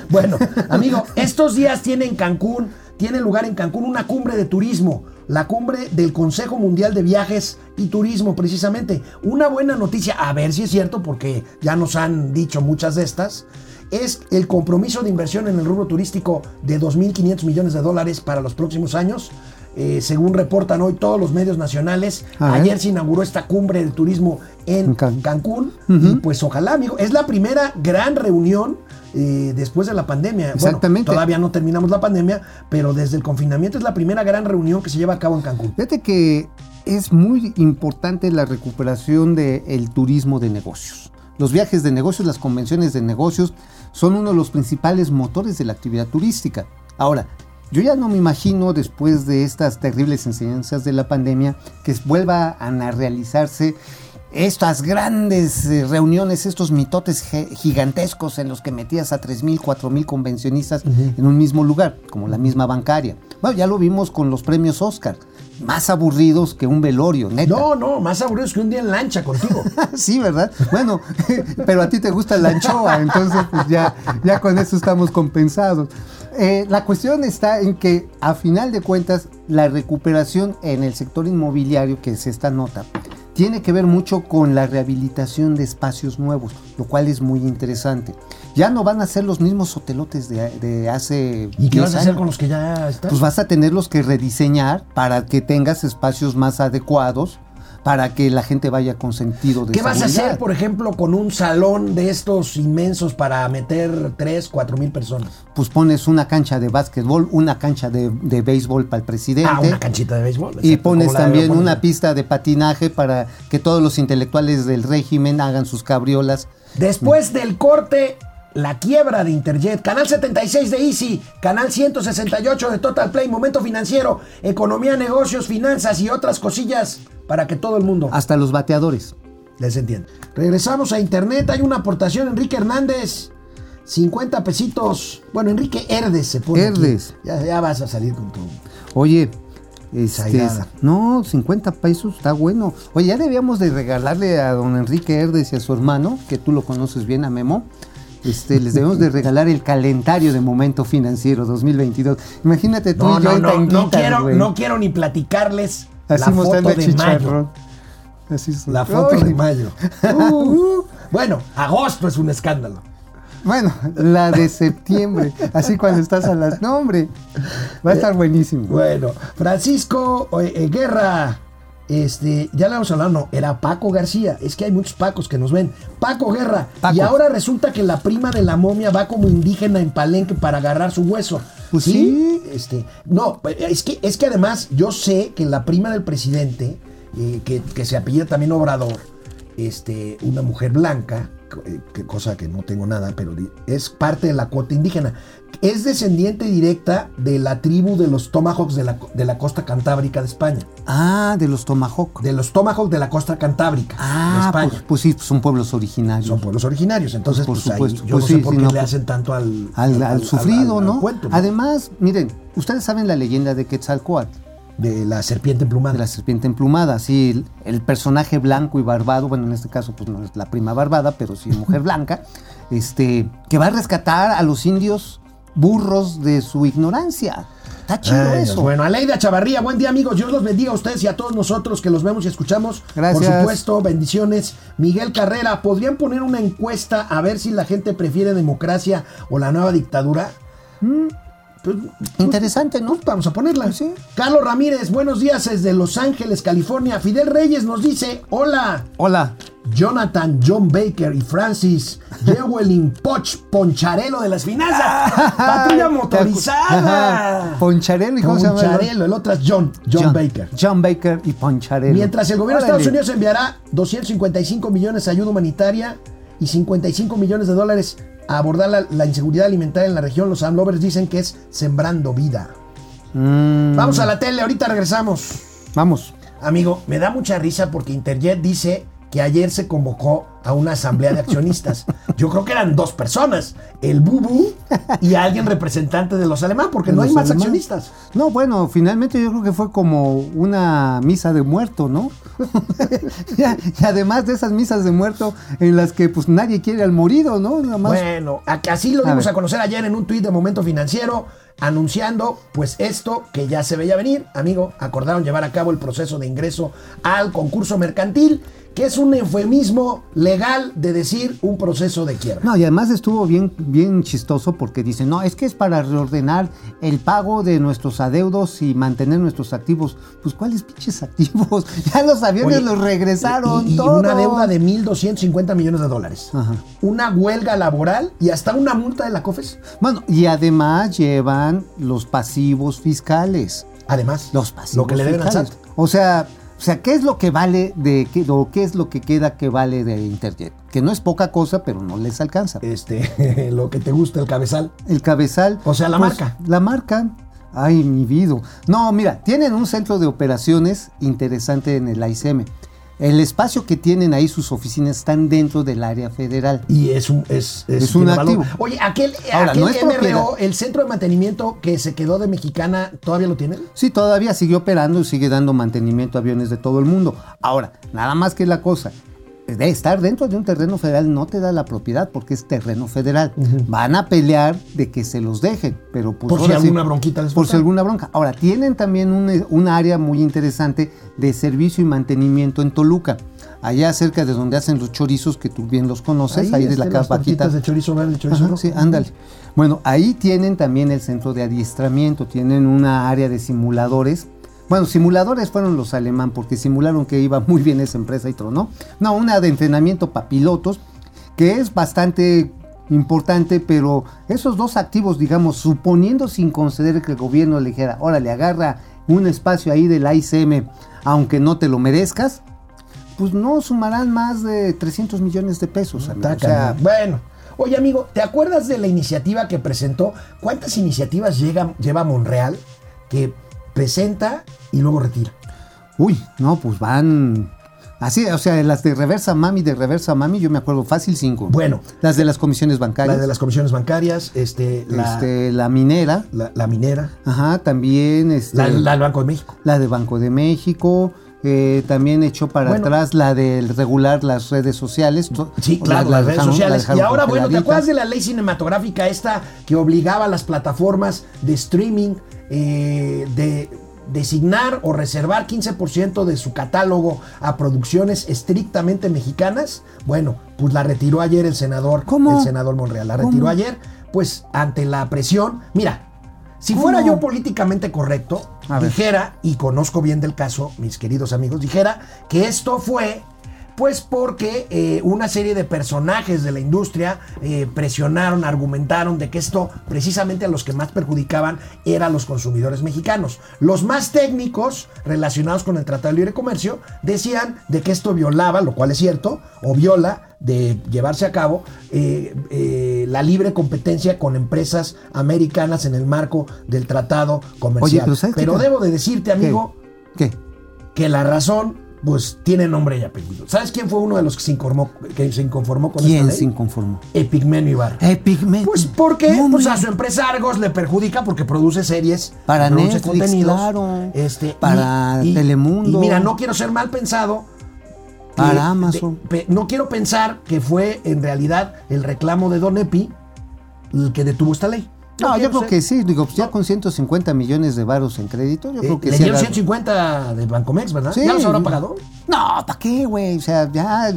bueno, amigo, estos días tiene en Cancún tiene lugar en Cancún una cumbre de turismo, la cumbre del Consejo Mundial de Viajes y Turismo, precisamente. Una buena noticia, a ver si es cierto, porque ya nos han dicho muchas de estas, es el compromiso de inversión en el rubro turístico de 2.500 millones de dólares para los próximos años. Eh, según reportan hoy todos los medios nacionales, ayer se inauguró esta cumbre de turismo en En Can- Cancún. Y pues ojalá, amigo, es la primera gran reunión eh, después de la pandemia. Bueno, Exactamente. todavía no terminamos la pandemia, pero desde el confinamiento es la primera gran reunión que se lleva a cabo en Cancún. Fíjate que es muy importante la recuperación del turismo de negocios. Los viajes de negocios, las convenciones de negocios son uno de los principales motores de la actividad turística. Ahora, yo ya no me imagino después de estas terribles enseñanzas de la pandemia que vuelva a realizarse estas grandes eh, reuniones, estos mitotes gigantescos en los que metías a 3.000, 4.000 convencionistas en un mismo lugar, como la misma bancaria. Bueno, ya lo vimos con los premios Oscar, más aburridos que un velorio, neta. No, no, más aburridos que un día en lancha contigo. sí, ¿verdad? Bueno, pero a ti te gusta la anchoa, entonces pues ya, ya con eso estamos compensados. Eh, la cuestión está en que a final de cuentas la recuperación en el sector inmobiliario, que es esta nota, tiene que ver mucho con la rehabilitación de espacios nuevos, lo cual es muy interesante. Ya no van a ser los mismos hotelotes de, de hace ¿Y qué 10 vas a hacer con los que ya están? Pues vas a tenerlos que rediseñar para que tengas espacios más adecuados, para que la gente vaya con sentido de ¿Qué vas a hacer, por ejemplo, con un salón de estos inmensos para meter 3, 4 mil personas? Pues pones una cancha de básquetbol, una cancha de, de béisbol para el presidente. Ah, una canchita de béisbol. y pones también una pista de patinaje para que todos los intelectuales del régimen hagan sus cabriolas. Después del corte, la quiebra de Interjet, Canal 76 de Easy, Canal 168 de Total Play, Momento Financiero, Economía, Negocios, Finanzas y otras cosillas para que todo el mundo Hasta los bateadores. les entienda. Regresamos a Internet, hay una aportación, Enrique Hernández, 50 pesitos. Bueno, Enrique Herdes se pone. Herdes. Ya, ya vas a salir con tu... Oye, este, no, 50 pesos está bueno. Oye, ya debíamos de regalarle a don Enrique Herdes y a su hermano, que tú lo conoces bien, a Memo. Este, les debemos de regalar el calendario de Momento Financiero 2022. Imagínate tú No, y yo no, en no, no quiero, güey. no quiero ni platicarles Así la foto de mayo. Así es. La foto de mayo. Uh, bueno, agosto es un escándalo. Bueno, la de septiembre. Así cuando estás a las. No, hombre. Va a estar buenísimo. Bueno, Francisco eh, eh, Guerra. Este, ya le vamos a hablar, no, era Paco García. Es que hay muchos Pacos que nos ven. Paco Guerra. Paco. Y ahora resulta que la prima de la momia va como indígena en Palenque para agarrar su hueso. Pues sí. Este, no, es que, es que además yo sé que la prima del presidente, eh, que, que se apellida también Obrador, este, una mujer blanca, que cosa que no tengo nada, pero es parte de la cuota indígena. Es descendiente directa de la tribu de los Tomahawks de la, de la costa cantábrica de España. Ah, de los Tomahawk. De los Tomahawks de la costa cantábrica de Ah, España. pues, pues sí, son pueblos originarios. Son pueblos originarios, entonces Por pues, ahí supuesto. yo Pues no sé por qué no, le pues, hacen tanto al, al, al sufrido, al ¿no? cuento, ¿no? Además, miren, ustedes saben la leyenda de Quetzalcoatl, de la serpiente emplumada. de la serpiente emplumada, sí, el, personaje blanco y barbado, bueno, en este caso pues no es la prima barbada, pero sí mujer blanca, este, que va a rescatar a los indios burros de su ignorancia. Está chido Ay, eso. Bueno, Aleida Chavarría, buen día amigos, Dios los bendiga a ustedes y a todos nosotros que los vemos y escuchamos. Gracias. Por supuesto, bendiciones. Miguel Carrera, ¿podrían poner una encuesta a ver si la gente prefiere democracia o la nueva dictadura? Pues, Interesante, ¿no? pues, vamos a ponerla. Sí. Carlos Ramírez, buenos días desde Los Ángeles, California. Fidel Reyes nos dice, hola. Hola. Jonathan, John Baker y Francis Jewelin Poch Poncharelo de las finanzas. Patrulla motorizada. Poncharelo, ¿y cómo se llama? Poncharelo, el otro es John, John, Baker. John Baker y Poncharelo. Mientras el gobierno de. Estados Unidos enviará 255 millones de ayuda humanitaria y 55 millones de dólares a abordar la, la inseguridad alimentaria en la región, los AMLovers dicen que es sembrando vida. Mm, Vamos a la tele, ahorita regresamos. Vamos. Amigo, me da mucha risa porque Interjet dice que ayer se convocó a una asamblea de accionistas. Yo creo que eran dos personas, el Bubu y alguien representante de los alemanes, porque no hay más accionistas. No, bueno, finalmente yo creo que fue como una misa de muerto, ¿no? y además de esas misas de muerto en las que pues nadie quiere al morido, ¿no? Nada más. Bueno, a- así lo A dimos ver. a conocer ayer en un tuit de Momento Financiero. anunciando pues esto que ya se veía venir, amigo, acordaron llevar a cabo el proceso de ingreso al concurso mercantil, que es un eufemismo legal de decir un proceso de quiebra. No, y además estuvo bien, bien chistoso porque dicen, no, es que es para reordenar el pago de nuestros adeudos y mantener nuestros activos. Pues, ¿cuáles pinches activos? Ya los aviones Oye, los regresaron. Y, una deuda de 1.250 millones de dólares. Ajá. Una huelga laboral y hasta una multa de la COFES. Bueno, y además llevan los pasivos fiscales. Además, Los pasivos lo que le deben al. O sea, o sea, ¿qué es lo que vale de qué, o qué es lo que queda que vale de Interjet? Que no es poca cosa, pero no les alcanza. Este, lo que te gusta, el cabezal. El cabezal. O sea, la pues, marca. La marca. Ay, mi vida. No, mira, tienen un centro de operaciones interesante en el ICM. El espacio que tienen ahí, sus oficinas, están dentro del área federal. Y es un, es, Es un valor. activo. Oye, aquel, Ahora, aquel no es MRO, propiedad. el centro de mantenimiento que se quedó de Mexicana, ¿todavía lo tienen? Sí, todavía sigue operando y sigue dando mantenimiento a aviones de todo el mundo. Ahora, nada más que la cosa, de estar dentro de un terreno federal no te da la propiedad porque es terreno federal. Van a pelear de que se los dejen, pero pues Por si sí- alguna bronquita les Por si alguna bronca. Ahora, tienen también un, un área muy interesante de servicio y mantenimiento en Toluca. Allá cerca de donde hacen los chorizos, que tú bien los conoces, ahí, de la tortitas de chorizo verde, chorizo Ajá, sí, ándale. Bueno, ahí tienen también el centro de adiestramiento, tienen una área de simuladores. Bueno, simuladores fueron los alemán porque simularon que iba muy bien esa empresa y tronó. No, una de entrenamiento para pilotos que es bastante importante, pero esos dos activos, digamos, suponiendo sin conceder que el gobierno le dijera, órale, agarra un espacio ahí del ICM, aunque no te lo merezcas, pues no sumarán más de 300 millones de pesos. amigo. Está O sea, cañón. bueno. Oye, amigo, ¿te acuerdas de la iniciativa que presentó? ¿Cuántas iniciativas llega, lleva Monreal que presenta y luego retira? Uy, no, pues van. Así, o sea, las de reversa mami, de reversa mami, yo me acuerdo fácil cinco. Bueno. Las de las comisiones bancarias. La de las comisiones bancarias, este, la, este, la minera. la- la minera, Ajá, también. Este, la, la del Banco de México. la de Banco de México. Eh, también echó para Bueno. atrás la del regular las redes sociales. Sí, la- claro, la las redes la sociales. Y ahora, bueno, ¿te acuerdas de la ley cinematográfica esta que obligaba a las plataformas de streaming eh, de designar o reservar 15% de su catálogo a producciones estrictamente mexicanas? Bueno, pues la retiró ayer el senador, ¿Cómo? el senador Monreal. La retiró ¿Cómo? ayer, pues ante la presión. Mira, si ¿Cómo? fuera yo políticamente correcto, A dijera, y conozco bien del caso, mis queridos amigos, dijera que esto fue pues porque eh, una serie de personajes de la industria eh, presionaron, argumentaron de que esto precisamente a los que más perjudicaban eran los consumidores mexicanos. Los más técnicos relacionados con el Tratado de Libre Comercio decían de que esto violaba, lo cual es cierto, o viola de llevarse a cabo eh, eh, la libre competencia con empresas americanas en el marco del Tratado Comercial. pero ¿sabes qué pero debo de decirte, amigo, ¿Qué? que la razón, pues, tiene nombre y apellido. ¿Sabes quién fue uno de los que se inconformó, que se inconformó con ¿Quién esta se ley? inconformó? Epigmenio Ibarra. Epigmen. Pues porque No, pues, a su empresa Argos le perjudica porque produce series, Para produce Netflix, claro. este, Para Telemundo. Y mira, no quiero ser mal pensado. Para Amazon. no quiero pensar que fue en realidad el reclamo de Don Epi el que detuvo esta ley. No, yo creo ser- que sí, digo, pues ya No. con 150 millones de varos en crédito, yo Eh, creo que le sí. dieron haga- 150 de Bancomex, ¿verdad? Sí. ¿Ya los habrá pagado? No, ¿para qué, güey? O sea, ya,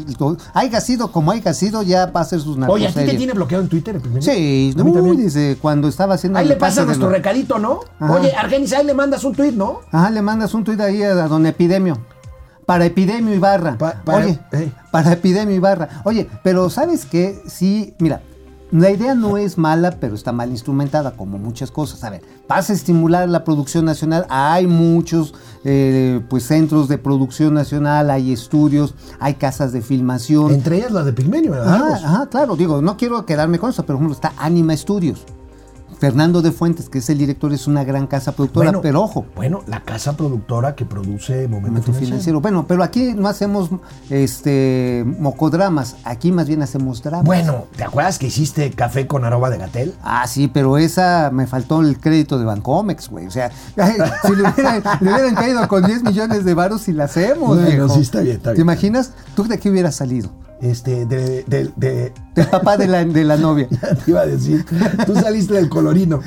haya sido como haya sido, ya va a ser sus Oye, ¿a ti te tiene bloqueado en Twitter? Epigmenio? Sí, mí uy, desde cuando estaba haciendo Ahí el le pasa nuestro lo- recadito, ¿no? Ajá. Oye, Argenis, ahí le mandas un tuit, ¿no? Ajá, le mandas un tuit ahí a don Epidemio. Para Epidemio Ibarra. Pa- para- Oye, eh. para Epidemio Ibarra. Oye, pero ¿sabes qué? Sí, mira, la idea no es mala, pero está mal instrumentada, como muchas cosas. A ver, vas a estimular la producción nacional. Hay muchos eh, pues, centros de producción nacional, hay estudios, hay casas de filmación. Entre ellas las de Pigmenio, ¿verdad? Ajá, Argos. ajá, claro, digo, no quiero quedarme con eso, pero por ejemplo está Anima Studios. Fernando de Fuentes, que es el director, es una gran casa productora, Bueno, pero ojo, Bueno, la casa productora que produce Momento, momento Financiero. financiero. Bueno, pero aquí no hacemos este mocodramas, aquí más bien hacemos dramas. Bueno, ¿te acuerdas que hiciste café con arroba de Gatel? Ah, sí, pero esa me faltó el crédito de Bancomex, güey. O sea, si le hubieran, le hubieran caído con 10 millones de varos y la hacemos, Bueno, sí, está bien, está ¿Te bien. imaginas? ¿Tú de qué hubieras salido? Este, de, de, de- papá de la, de la novia. te iba a decir, tú saliste del colorino.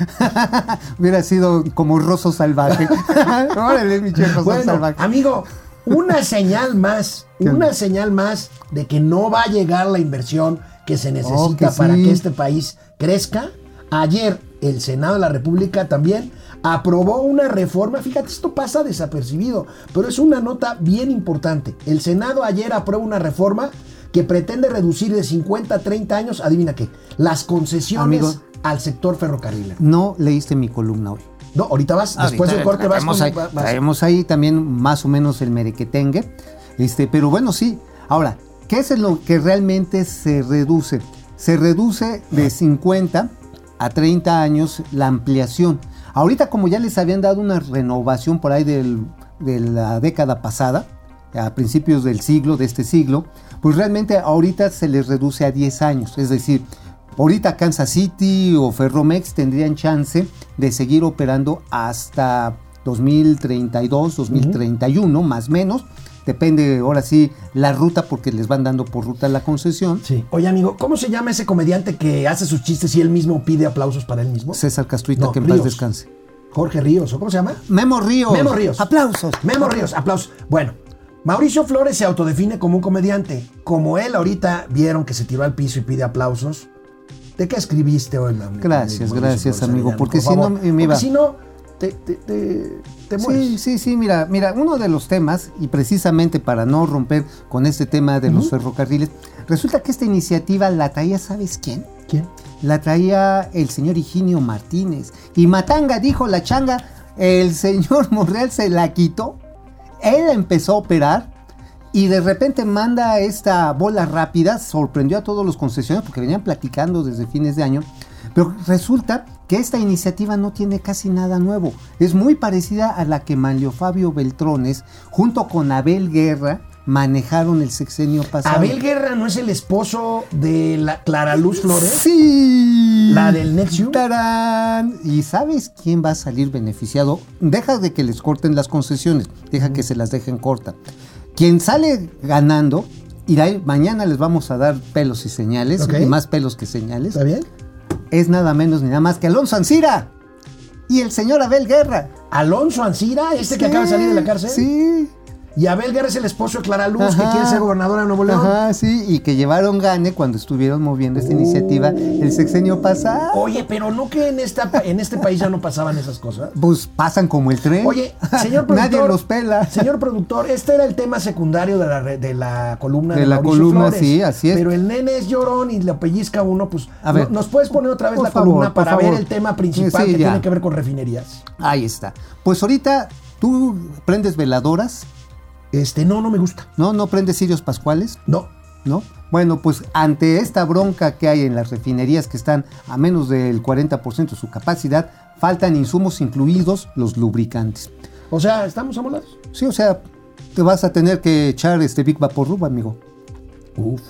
Hubiera sido como roso salvaje. Órale, mi chico, Bueno, salvaje. amigo, una señal más, una señal más de que no va a llegar la inversión que se necesita Oh, que para sí. que este país crezca. Ayer el Senado de la República también aprobó una reforma, fíjate, esto pasa desapercibido, pero es una nota bien importante. El Senado ayer aprueba una reforma que pretende reducir de 50 a 30 años, adivina qué, las concesiones Amigo. al sector ferrocarrilero. No leíste mi columna hoy. No, ahorita vas, después del corte vas con... ahí, vas- traemos ahí también más o menos el merequetengue. Este, pero bueno, sí. Ahora, ¿qué es lo que realmente se reduce? Se reduce de 50 a 30 años la ampliación. Ahorita, como ya les habían dado una renovación por ahí del- de la década pasada, a principios del siglo, de este siglo, pues realmente ahorita se les reduce a 10 años. Es decir, ahorita Kansas City o Ferromex tendrían chance de seguir operando hasta 2032, 2031, más o menos. Depende ahora sí la ruta porque les van dando por ruta la concesión. Sí. Oye, amigo, ¿cómo se llama ese comediante que hace sus chistes y él mismo pide aplausos para él mismo? César Castruita, No, que en paz descanse. Jorge Ríos, ¿o cómo se llama? Memo Ríos. Memo Ríos. Aplausos. Memo Ríos, aplausos. Bueno, Mauricio Flores se autodefine como un comediante. Como él ahorita vieron que se tiró al piso y pide aplausos. ¿De qué escribiste hoy, amigo? Gracias, Mauricio gracias, Flores amigo, porque Por si no, favor. me- me iba- Porque si no, te, te, te, te mueres. Sí, sí, sí, mira, mira, uno de los temas, y precisamente para no romper con este tema de los ferrocarriles, resulta que esta iniciativa la traía, ¿sabes quién? ¿Quién? La traía el señor Higinio Martínez. Y Matanga dijo la changa, el señor Monreal se la quitó. Él empezó a operar y de repente manda esta bola rápida, sorprendió a todos los concesionarios porque venían platicando desde fines de año. Pero resulta que esta iniciativa no tiene casi nada nuevo. Es muy parecida a la que Manlio Fabio Beltrones, junto con Abel Guerra, manejaron el sexenio pasado. Abel Guerra no es el esposo de la Clara Luz Flores. Sí. ¿La del Nexium? ¡Tarán! ¿Y sabes quién va a salir beneficiado? Deja de que les corten las concesiones, deja que se las dejen corta. Quien sale ganando, y ahí mañana les vamos a dar pelos y señales, y más pelos que señales, ¿Está bien? es nada menos ni nada más que Alonso Ancira y el señor Abel Guerra. Alonso Ancira, este que acaba de salir de la cárcel. Sí. Y Abel Guerra es el esposo de Clara Luz, que quiere ser gobernadora de Nuevo León. Ajá, sí, y que llevaron gane cuando estuvieron moviendo esta iniciativa el sexenio pasado. Oye, pero no que en, esta, en este país ya no pasaban esas cosas. Pues pasan como el tren. Oye, señor productor. Nadie los pela. Señor productor, este era el tema secundario de la, de la columna de, De la Mauricio columna, Flores. sí, así es. Pero el nene es llorón y le pellizca a uno, pues. A ver. ¿Nos puedes poner otra vez la favor, columna para ver el tema principal Sí, que ya. tiene que ver con refinerías? Ahí está. Pues ahorita tú prendes veladoras, Este, no, no me gusta. ¿no? No prendes cirios pascuales, No. ¿no? Bueno, pues ante esta bronca que hay en las refinerías que están a menos del 40% de su capacidad, faltan insumos incluidos los lubricantes. O sea, estamos amolados. Sí, o sea, te vas a tener que echar este Big Vaporub, amigo. Uf.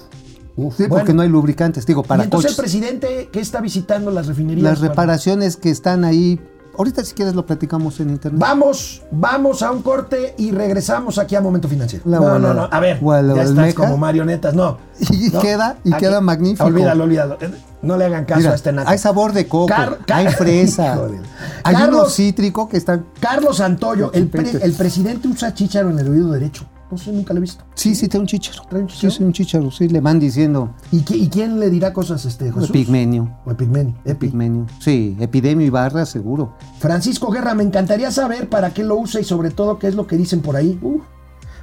Uf. Sí, porque no hay lubricantes, digo, y para entonces coches. el presidente que está visitando las refinerías. Las reparaciones que están ahí, ahorita si quieres lo platicamos en internet. Vamos, vamos a un corte y regresamos aquí a Momento Financiero. La no, no, no. A ver, ya estás como marionetas. No. Y No. queda- y queda magnífico. Olvídalo, olvídalo. No le hagan caso Mira, a este naco. hay sabor de coco, Car- hay fresa, hay uno Carlos- cítrico que está... Carlos Santoyo, el, pre- el presidente usa chícharo en el oído derecho. No sé, nunca lo he visto. Sí, sí, trae un chícharo. ¿Trae un chícharo? Sí, sí, un chícharo, sí, le van diciendo ¿Y, qui- y quién le dirá cosas, este, Jesús? epigmenio. O epigmenio. Epi. Epigmenio. Sí, epidemio y barra, seguro. Francisco Guerra, me encantaría saber para qué lo usa y sobre todo qué es lo que dicen por ahí. Uh.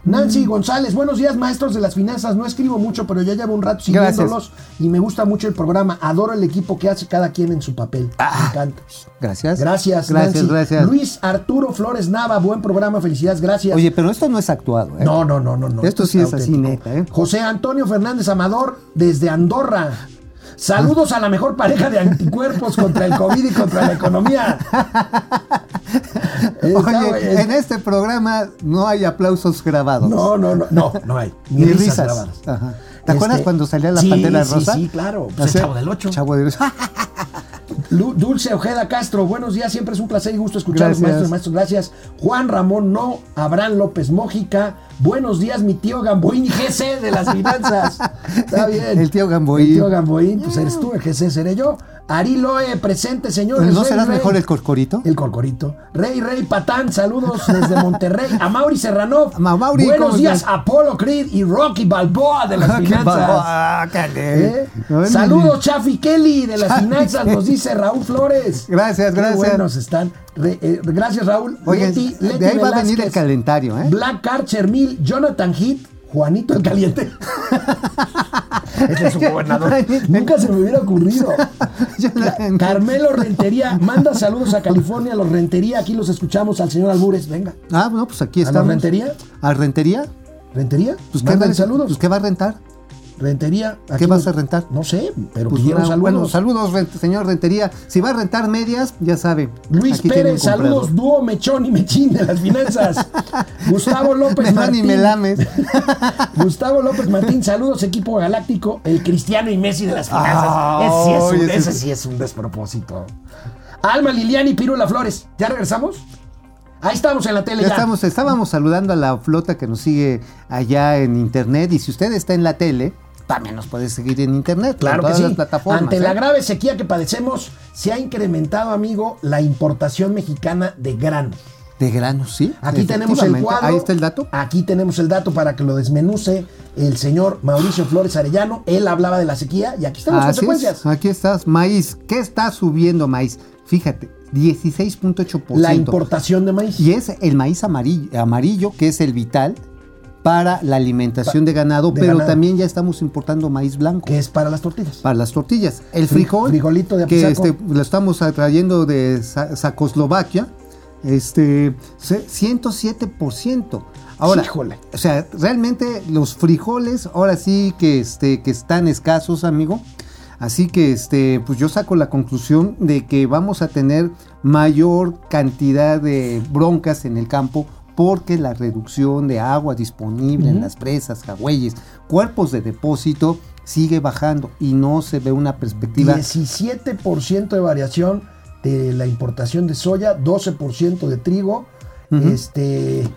Nancy González, buenos días maestros de las finanzas. No escribo mucho, pero ya llevo un rato Gracias. siguiéndolos y me gusta mucho el programa. Adoro el equipo que hace cada quien en su papel. Me encanta. Gracias. Gracias, Gracias, Nancy. gracias. Luis Arturo Flores Nava, buen programa, felicidades, gracias. Oye, pero esto no es actuado, ¿eh? No, no, no, no, no. Esto sí es así, auténtico. neta, ¿eh? José Antonio Fernández Amador, desde Andorra. Saludos a la mejor pareja de anticuerpos contra el COVID y contra la economía. Oye, en este programa no hay aplausos grabados. No, no, no, no, no hay. Ni, Ni risas, grabadas. Ajá. ¿Te acuerdas Este, cuando salía la sí, pantera sí, rosa? Sí, claro. Pues Así- el Chavo del Ocho. Chavo del Ocho. Lu- Dulce Ojeda Castro, buenos días, siempre es un placer y gusto escuchar a los Gracias. maestros, maestros, gracias. Juan Ramón No, Abraham López Mójica, Buenos días, mi tío Gamboín y GC de las finanzas. Está bien. El tío Gamboín. El tío Gamboín, pues eres tú, el GC seré yo. Ari Loe, presente, señores. ¿No serás Rey. mejor el corcorito? El corcorito. Rey, Rey, Patán, saludos desde Monterrey. A Mauri Serranov. Ma- Mauri, Buenos ¿cómo días? Apolo Creed y Rocky Balboa de las qué finanzas. caray. ¿Eh? Saludos, Chafi Kelly de las Chafi finanzas, nos dice Raúl Flores. Gracias, Qué gracias. buenos están. Re- eh, gracias, Raúl. Oigan, Leti- de Leti ahí va a venir el calendario, ¿eh? Black Card Jonathan Heath, Juanito el Caliente. Ese es su gobernador. Nunca se me hubiera ocurrido. Carmelo Rentería, manda saludos a California, los Rentería, aquí los escuchamos al señor Albures, venga. Ah, no, pues aquí ¿A la estamos. rentería? ¿A rentería? ¿Rentería? Pues, ¿qué, saludos. pues, ¿qué va a rentar? Rentería. ¿Qué vas a rentar? No sé, pero Pues una- saludos. Bueno, saludos, rent- señor Rentería. Si va a rentar medias, ya sabe. Luis Pérez, saludos, dúo Mechón y Mechín de las finanzas. Gustavo López Me Martín. me lames. Gustavo López Martín, saludos, equipo galáctico, el Cristiano y Messi de las finanzas. Ah, ese, sí es un, ese- ese sí es un despropósito. Alma Liliani y Pirula Flores, ¿ya regresamos? Ahí estamos en la tele Ya ya. estamos, estábamos saludando a la flota que nos sigue allá en internet. Y si usted está en la tele, también nos puede seguir en internet. Claro en que sí. plataformas. Ante ¿eh? la grave sequía que padecemos, se ha incrementado, amigo, la importación mexicana de granos. De granos, sí. Aquí tenemos el cuadro. Ahí está el dato. Aquí tenemos el dato para que lo desmenuce el señor Mauricio Flores Arellano. Él hablaba de la sequía y aquí están las Así es, consecuencias. Aquí estás. Maíz. ¿Qué está subiendo maíz? Fíjate, 16.8%. La importación de maíz. Y es el maíz amarillo, amarillo, que es el vital para la alimentación de ganado, de pero ganado. también ya estamos importando maíz blanco. que es para las tortillas. Para las tortillas. El Fri- frijol, frijolito de que este, lo estamos trayendo de Sa- Sacoslovaquia, este, se- 107%. Ahora, Híjole. o sea, realmente los frijoles ahora sí que, este, que están escasos, amigo. Así que este, pues yo saco la conclusión de que vamos a tener mayor cantidad de broncas en el campo porque la reducción de agua disponible en las presas, jagüeyes, cuerpos de depósito sigue bajando y no se ve una perspectiva 17% de variación de la importación de soya, 12% de trigo, este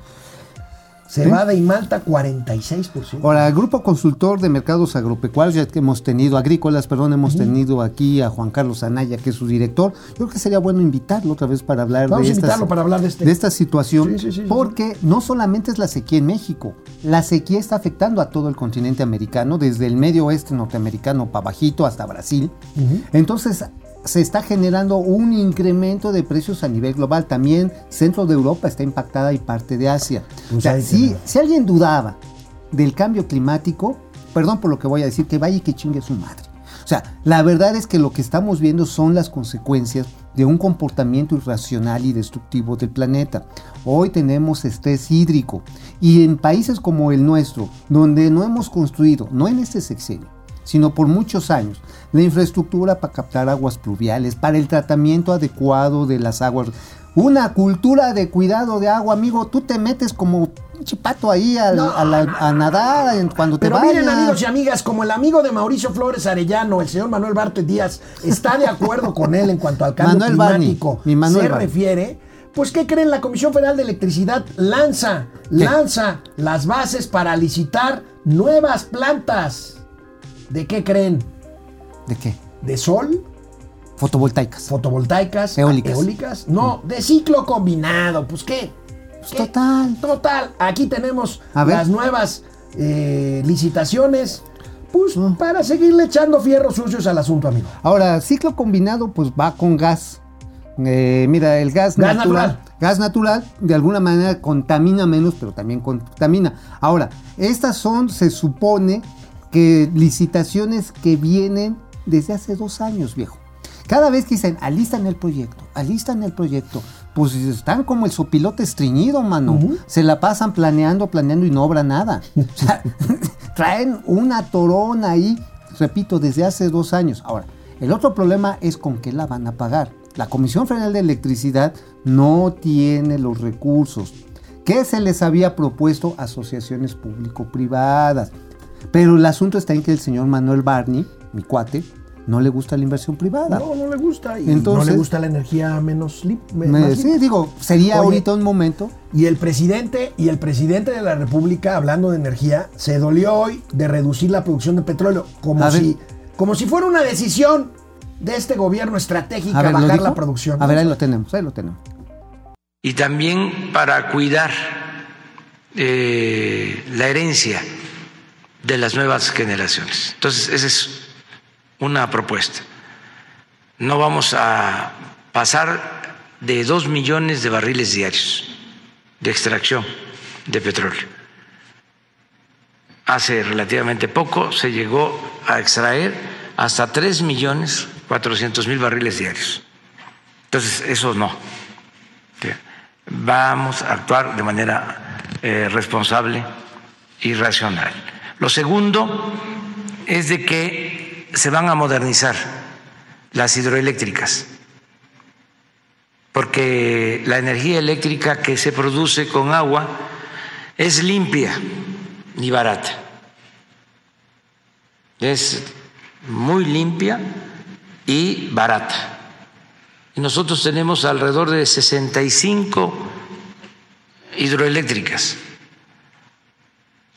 cebada y malta 46%. Ahora, el grupo consultor de mercados agropecuarios, ya que hemos tenido, agrícolas, perdón, hemos tenido aquí a Juan Carlos Anaya, que es su director. Yo creo que sería bueno invitarlo otra vez para hablar Vamos de, a estas- invitarlo para hablar de este. de esta situación, Sí, sí, sí, sí, porque no solamente es la sequía en México, la sequía está afectando a todo el continente americano, desde el medio oeste norteamericano para bajito hasta Brasil. Entonces, se está generando un incremento de precios a nivel global. También centro de Europa está impactada y parte de Asia. Pues o sea, si, si alguien dudaba del cambio climático, perdón por lo que voy a decir, que vaya y que chingue su madre. O sea, la verdad es que lo que estamos viendo son las consecuencias de un comportamiento irracional y destructivo del planeta. Hoy tenemos estrés hídrico y en países como el nuestro, donde no hemos construido, no en este sexenio, sino por muchos años, la infraestructura para captar aguas pluviales, para el tratamiento adecuado de las aguas. Una cultura de cuidado de agua, amigo. Tú te metes como pinche pato ahí al- No, a, la- a nadar cuando te Pero vayas. miren amigos y amigas, como el amigo de Mauricio Flores Arellano, el señor Manuel Bartes Díaz, está de acuerdo con él en cuanto al cambio Manuel Barney, climático mi Manuel se Barney. refiere, pues ¿qué creen? La Comisión Federal de Electricidad lanza, lanza las bases para licitar nuevas plantas. ¿De qué creen? ¿De qué? ¿De sol? Fotovoltaicas. ¿Fotovoltaicas? Eólicas. No, de ciclo combinado. Pues ¿qué? Pues ¿Qué? total. Total, aquí tenemos las nuevas eh, licitaciones, pues Ah. para seguirle echando fierros sucios al asunto, amigo. Ahora, ciclo combinado, pues va con gas. Eh, mira, el gas, Gas natural, natural. Gas natural, de alguna manera contamina menos, pero también contamina. Ahora, estas son, se supone, que licitaciones que vienen desde hace dos años, viejo. Cada vez que dicen, alistan el proyecto, alistan el proyecto, pues están como el sopilote estreñido, mano. Se la pasan planeando, planeando y no obra nada. O sea, traen una torona ahí, repito, desde hace dos años. Ahora, el otro problema es con qué la van a pagar. La Comisión Federal de Electricidad no tiene los recursos que se les había propuesto asociaciones público-privadas. Pero el asunto está en que el señor Manuel Barney, mi cuate, no le gusta la inversión privada. No, no le gusta. Y Entonces- no le gusta la energía menos lim- me- Me- más sí, limpia. digo, sería Oye, ahorita un momento. Y el presidente y el presidente de la República, hablando de energía, se dolió hoy de reducir la producción de petróleo, como A ver. si, como si fuera una decisión de este gobierno estratégica A ver, ¿lo bajar la producción. A ver, ahí lo tenemos, ahí lo tenemos. y también para cuidar eh, la herencia de las nuevas generaciones. Entonces, esa es una propuesta. No vamos a pasar de dos millones de barriles diarios de extracción de petróleo. Hace relativamente poco se llegó a extraer hasta 3 millones 400 mil barriles diarios. Entonces, eso no. Vamos a actuar de manera eh, responsable y racional. Lo segundo es de que se van a modernizar las hidroeléctricas, porque la energía eléctrica que se produce con agua es limpia y barata. Es muy limpia y barata. Y nosotros tenemos alrededor de 65 hidroeléctricas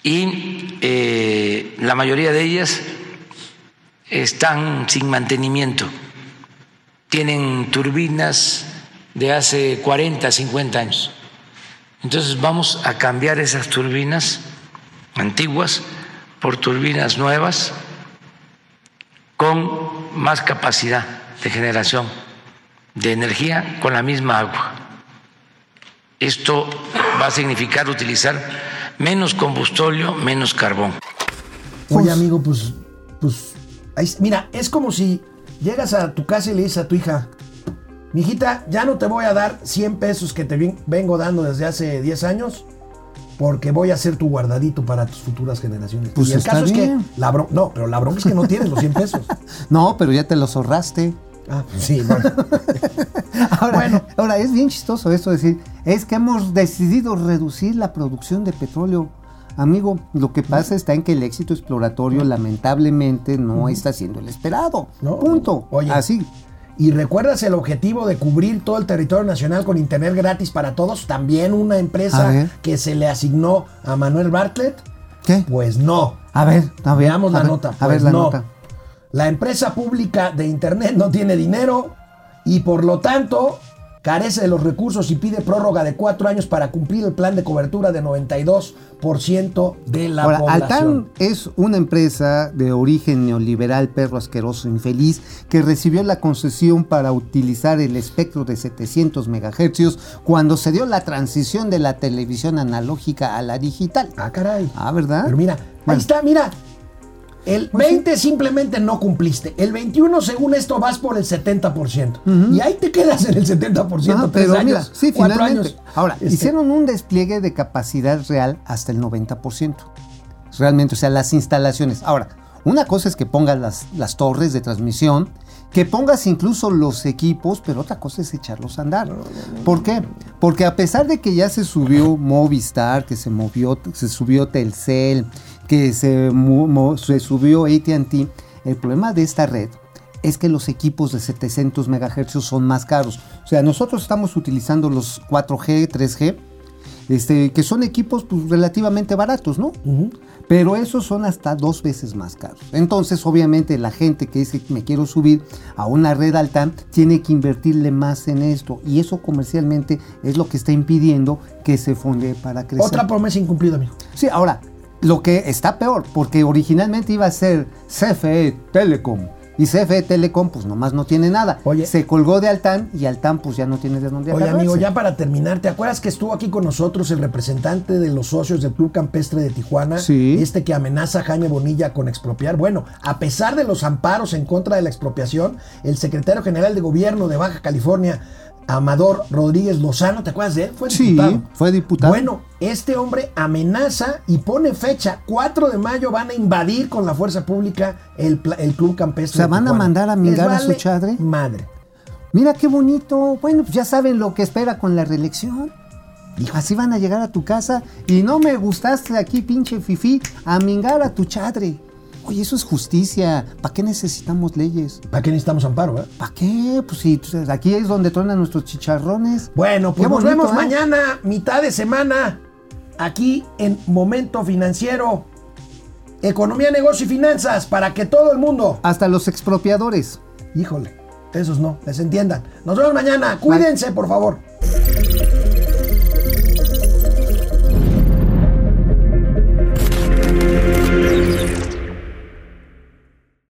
y eh, la mayoría de ellas están sin mantenimiento. Tienen turbinas de hace 40, 50 años. Entonces vamos a cambiar esas turbinas antiguas por turbinas nuevas con más capacidad de generación de energía con la misma agua. Esto va a significar utilizar menos combustorio, menos carbón. Oye, amigo, pues, pues, ahí- mira, es como si llegas a tu casa y le dices a tu hija, mijita, ya no te voy a dar 100 pesos que te ven- vengo dando desde hace 10 años, porque voy a ser tu guardadito para tus futuras generaciones. Pues y el caso es que, la bron- no, pero la bronca es que no tienes los 100 pesos. No, pero ya te los ahorraste. Ah, pues sí, bueno. Ahora, Bueno. ahora es bien chistoso esto decir, es que hemos decidido reducir la producción de petróleo. Amigo, lo que pasa está en que el éxito exploratorio lamentablemente no está siendo el esperado. No. Punto. Oye. Así. ¿Y recuerdas el objetivo de cubrir todo el territorio nacional con internet gratis para todos? También una empresa que se le asignó a Manuel Bartlett. ¿Qué? Pues no. A ver, a ver. Veamos a la ver, nota. A ver Pues la no. nota. La empresa pública de Internet no tiene dinero y por lo tanto carece de los recursos y pide prórroga de cuatro años para cumplir el plan de cobertura de 92% de la Ahora, población. Altán es una empresa de origen neoliberal, perro asqueroso, infeliz, que recibió la concesión para utilizar el espectro de 700 megahercios cuando se dio la transición de la televisión analógica a la digital. Ah, caray. Ah, ¿verdad? Pero mira, ahí está, mira. El 20 simplemente no cumpliste. El 21, según esto, vas por el 70%. Y ahí te quedas en el 70%. Ah, tres pero años, mira, sí, cuatro finalmente. años. Ahora, Este, hicieron un despliegue de capacidad real hasta el 90%. Realmente, o sea, las instalaciones. Ahora, una cosa es que pongas las, las torres de transmisión, que pongas incluso los equipos, pero otra cosa es echarlos a andar. ¿Por qué? Porque a pesar de que ya se subió Movistar, que se movió, se subió Telcel, que se, subió AT&T, el problema de esta red es que los equipos de 700 MHz son más caros. O sea, nosotros estamos utilizando los 4G, 3G, este, que son equipos pues, relativamente baratos, ¿no? Pero esos son hasta dos veces más caros. Entonces, obviamente, la gente que dice me quiero subir a una red alta tiene que invertirle más en esto. Y eso comercialmente es lo que está impidiendo que se fonde para crecer. Otra promesa incumplida, amigo. Sí, ahora, lo que está peor, porque originalmente iba a ser CFE Telecom. Y CFE Telecom, pues nomás no tiene nada. Oye. Se colgó de Altán y Altán, pues ya no tiene de dónde Oye, agarrarse. amigo, ya para terminar, ¿te acuerdas que estuvo aquí con nosotros el representante de los socios del Club Campestre de Tijuana? Sí. Este que amenaza a Jaime Bonilla con expropiar. Bueno, a pesar de los amparos en contra de la expropiación, el secretario general de gobierno de Baja California, Amador Rodríguez Lozano, ¿te acuerdas de él? Fue Sí, diputado. fue diputado. Bueno, este hombre amenaza y pone fecha. 4 de mayo van a invadir con la fuerza pública el, Club Campestre. O sea, ¿van a mandar a mingar a su chadre? Madre. Mira qué bonito. Bueno, pues ya saben lo que espera con la reelección. Así van a llegar a tu casa y no me gustaste aquí, pinche fifí, a mingar a tu chadre. Oye, eso es justicia. ¿Para qué necesitamos leyes? ¿Para qué necesitamos amparo, eh? ¿Para qué? Pues sí, pues, aquí es donde truenan nuestros chicharrones. Bueno, pues nos vemos ¿eh? mañana, mitad de semana, aquí en Momento Financiero. Economía, negocio y finanzas, para que todo el mundo, Hasta los expropiadores. híjole, esos no, les entiendan. Nos vemos mañana, cuídense, por favor.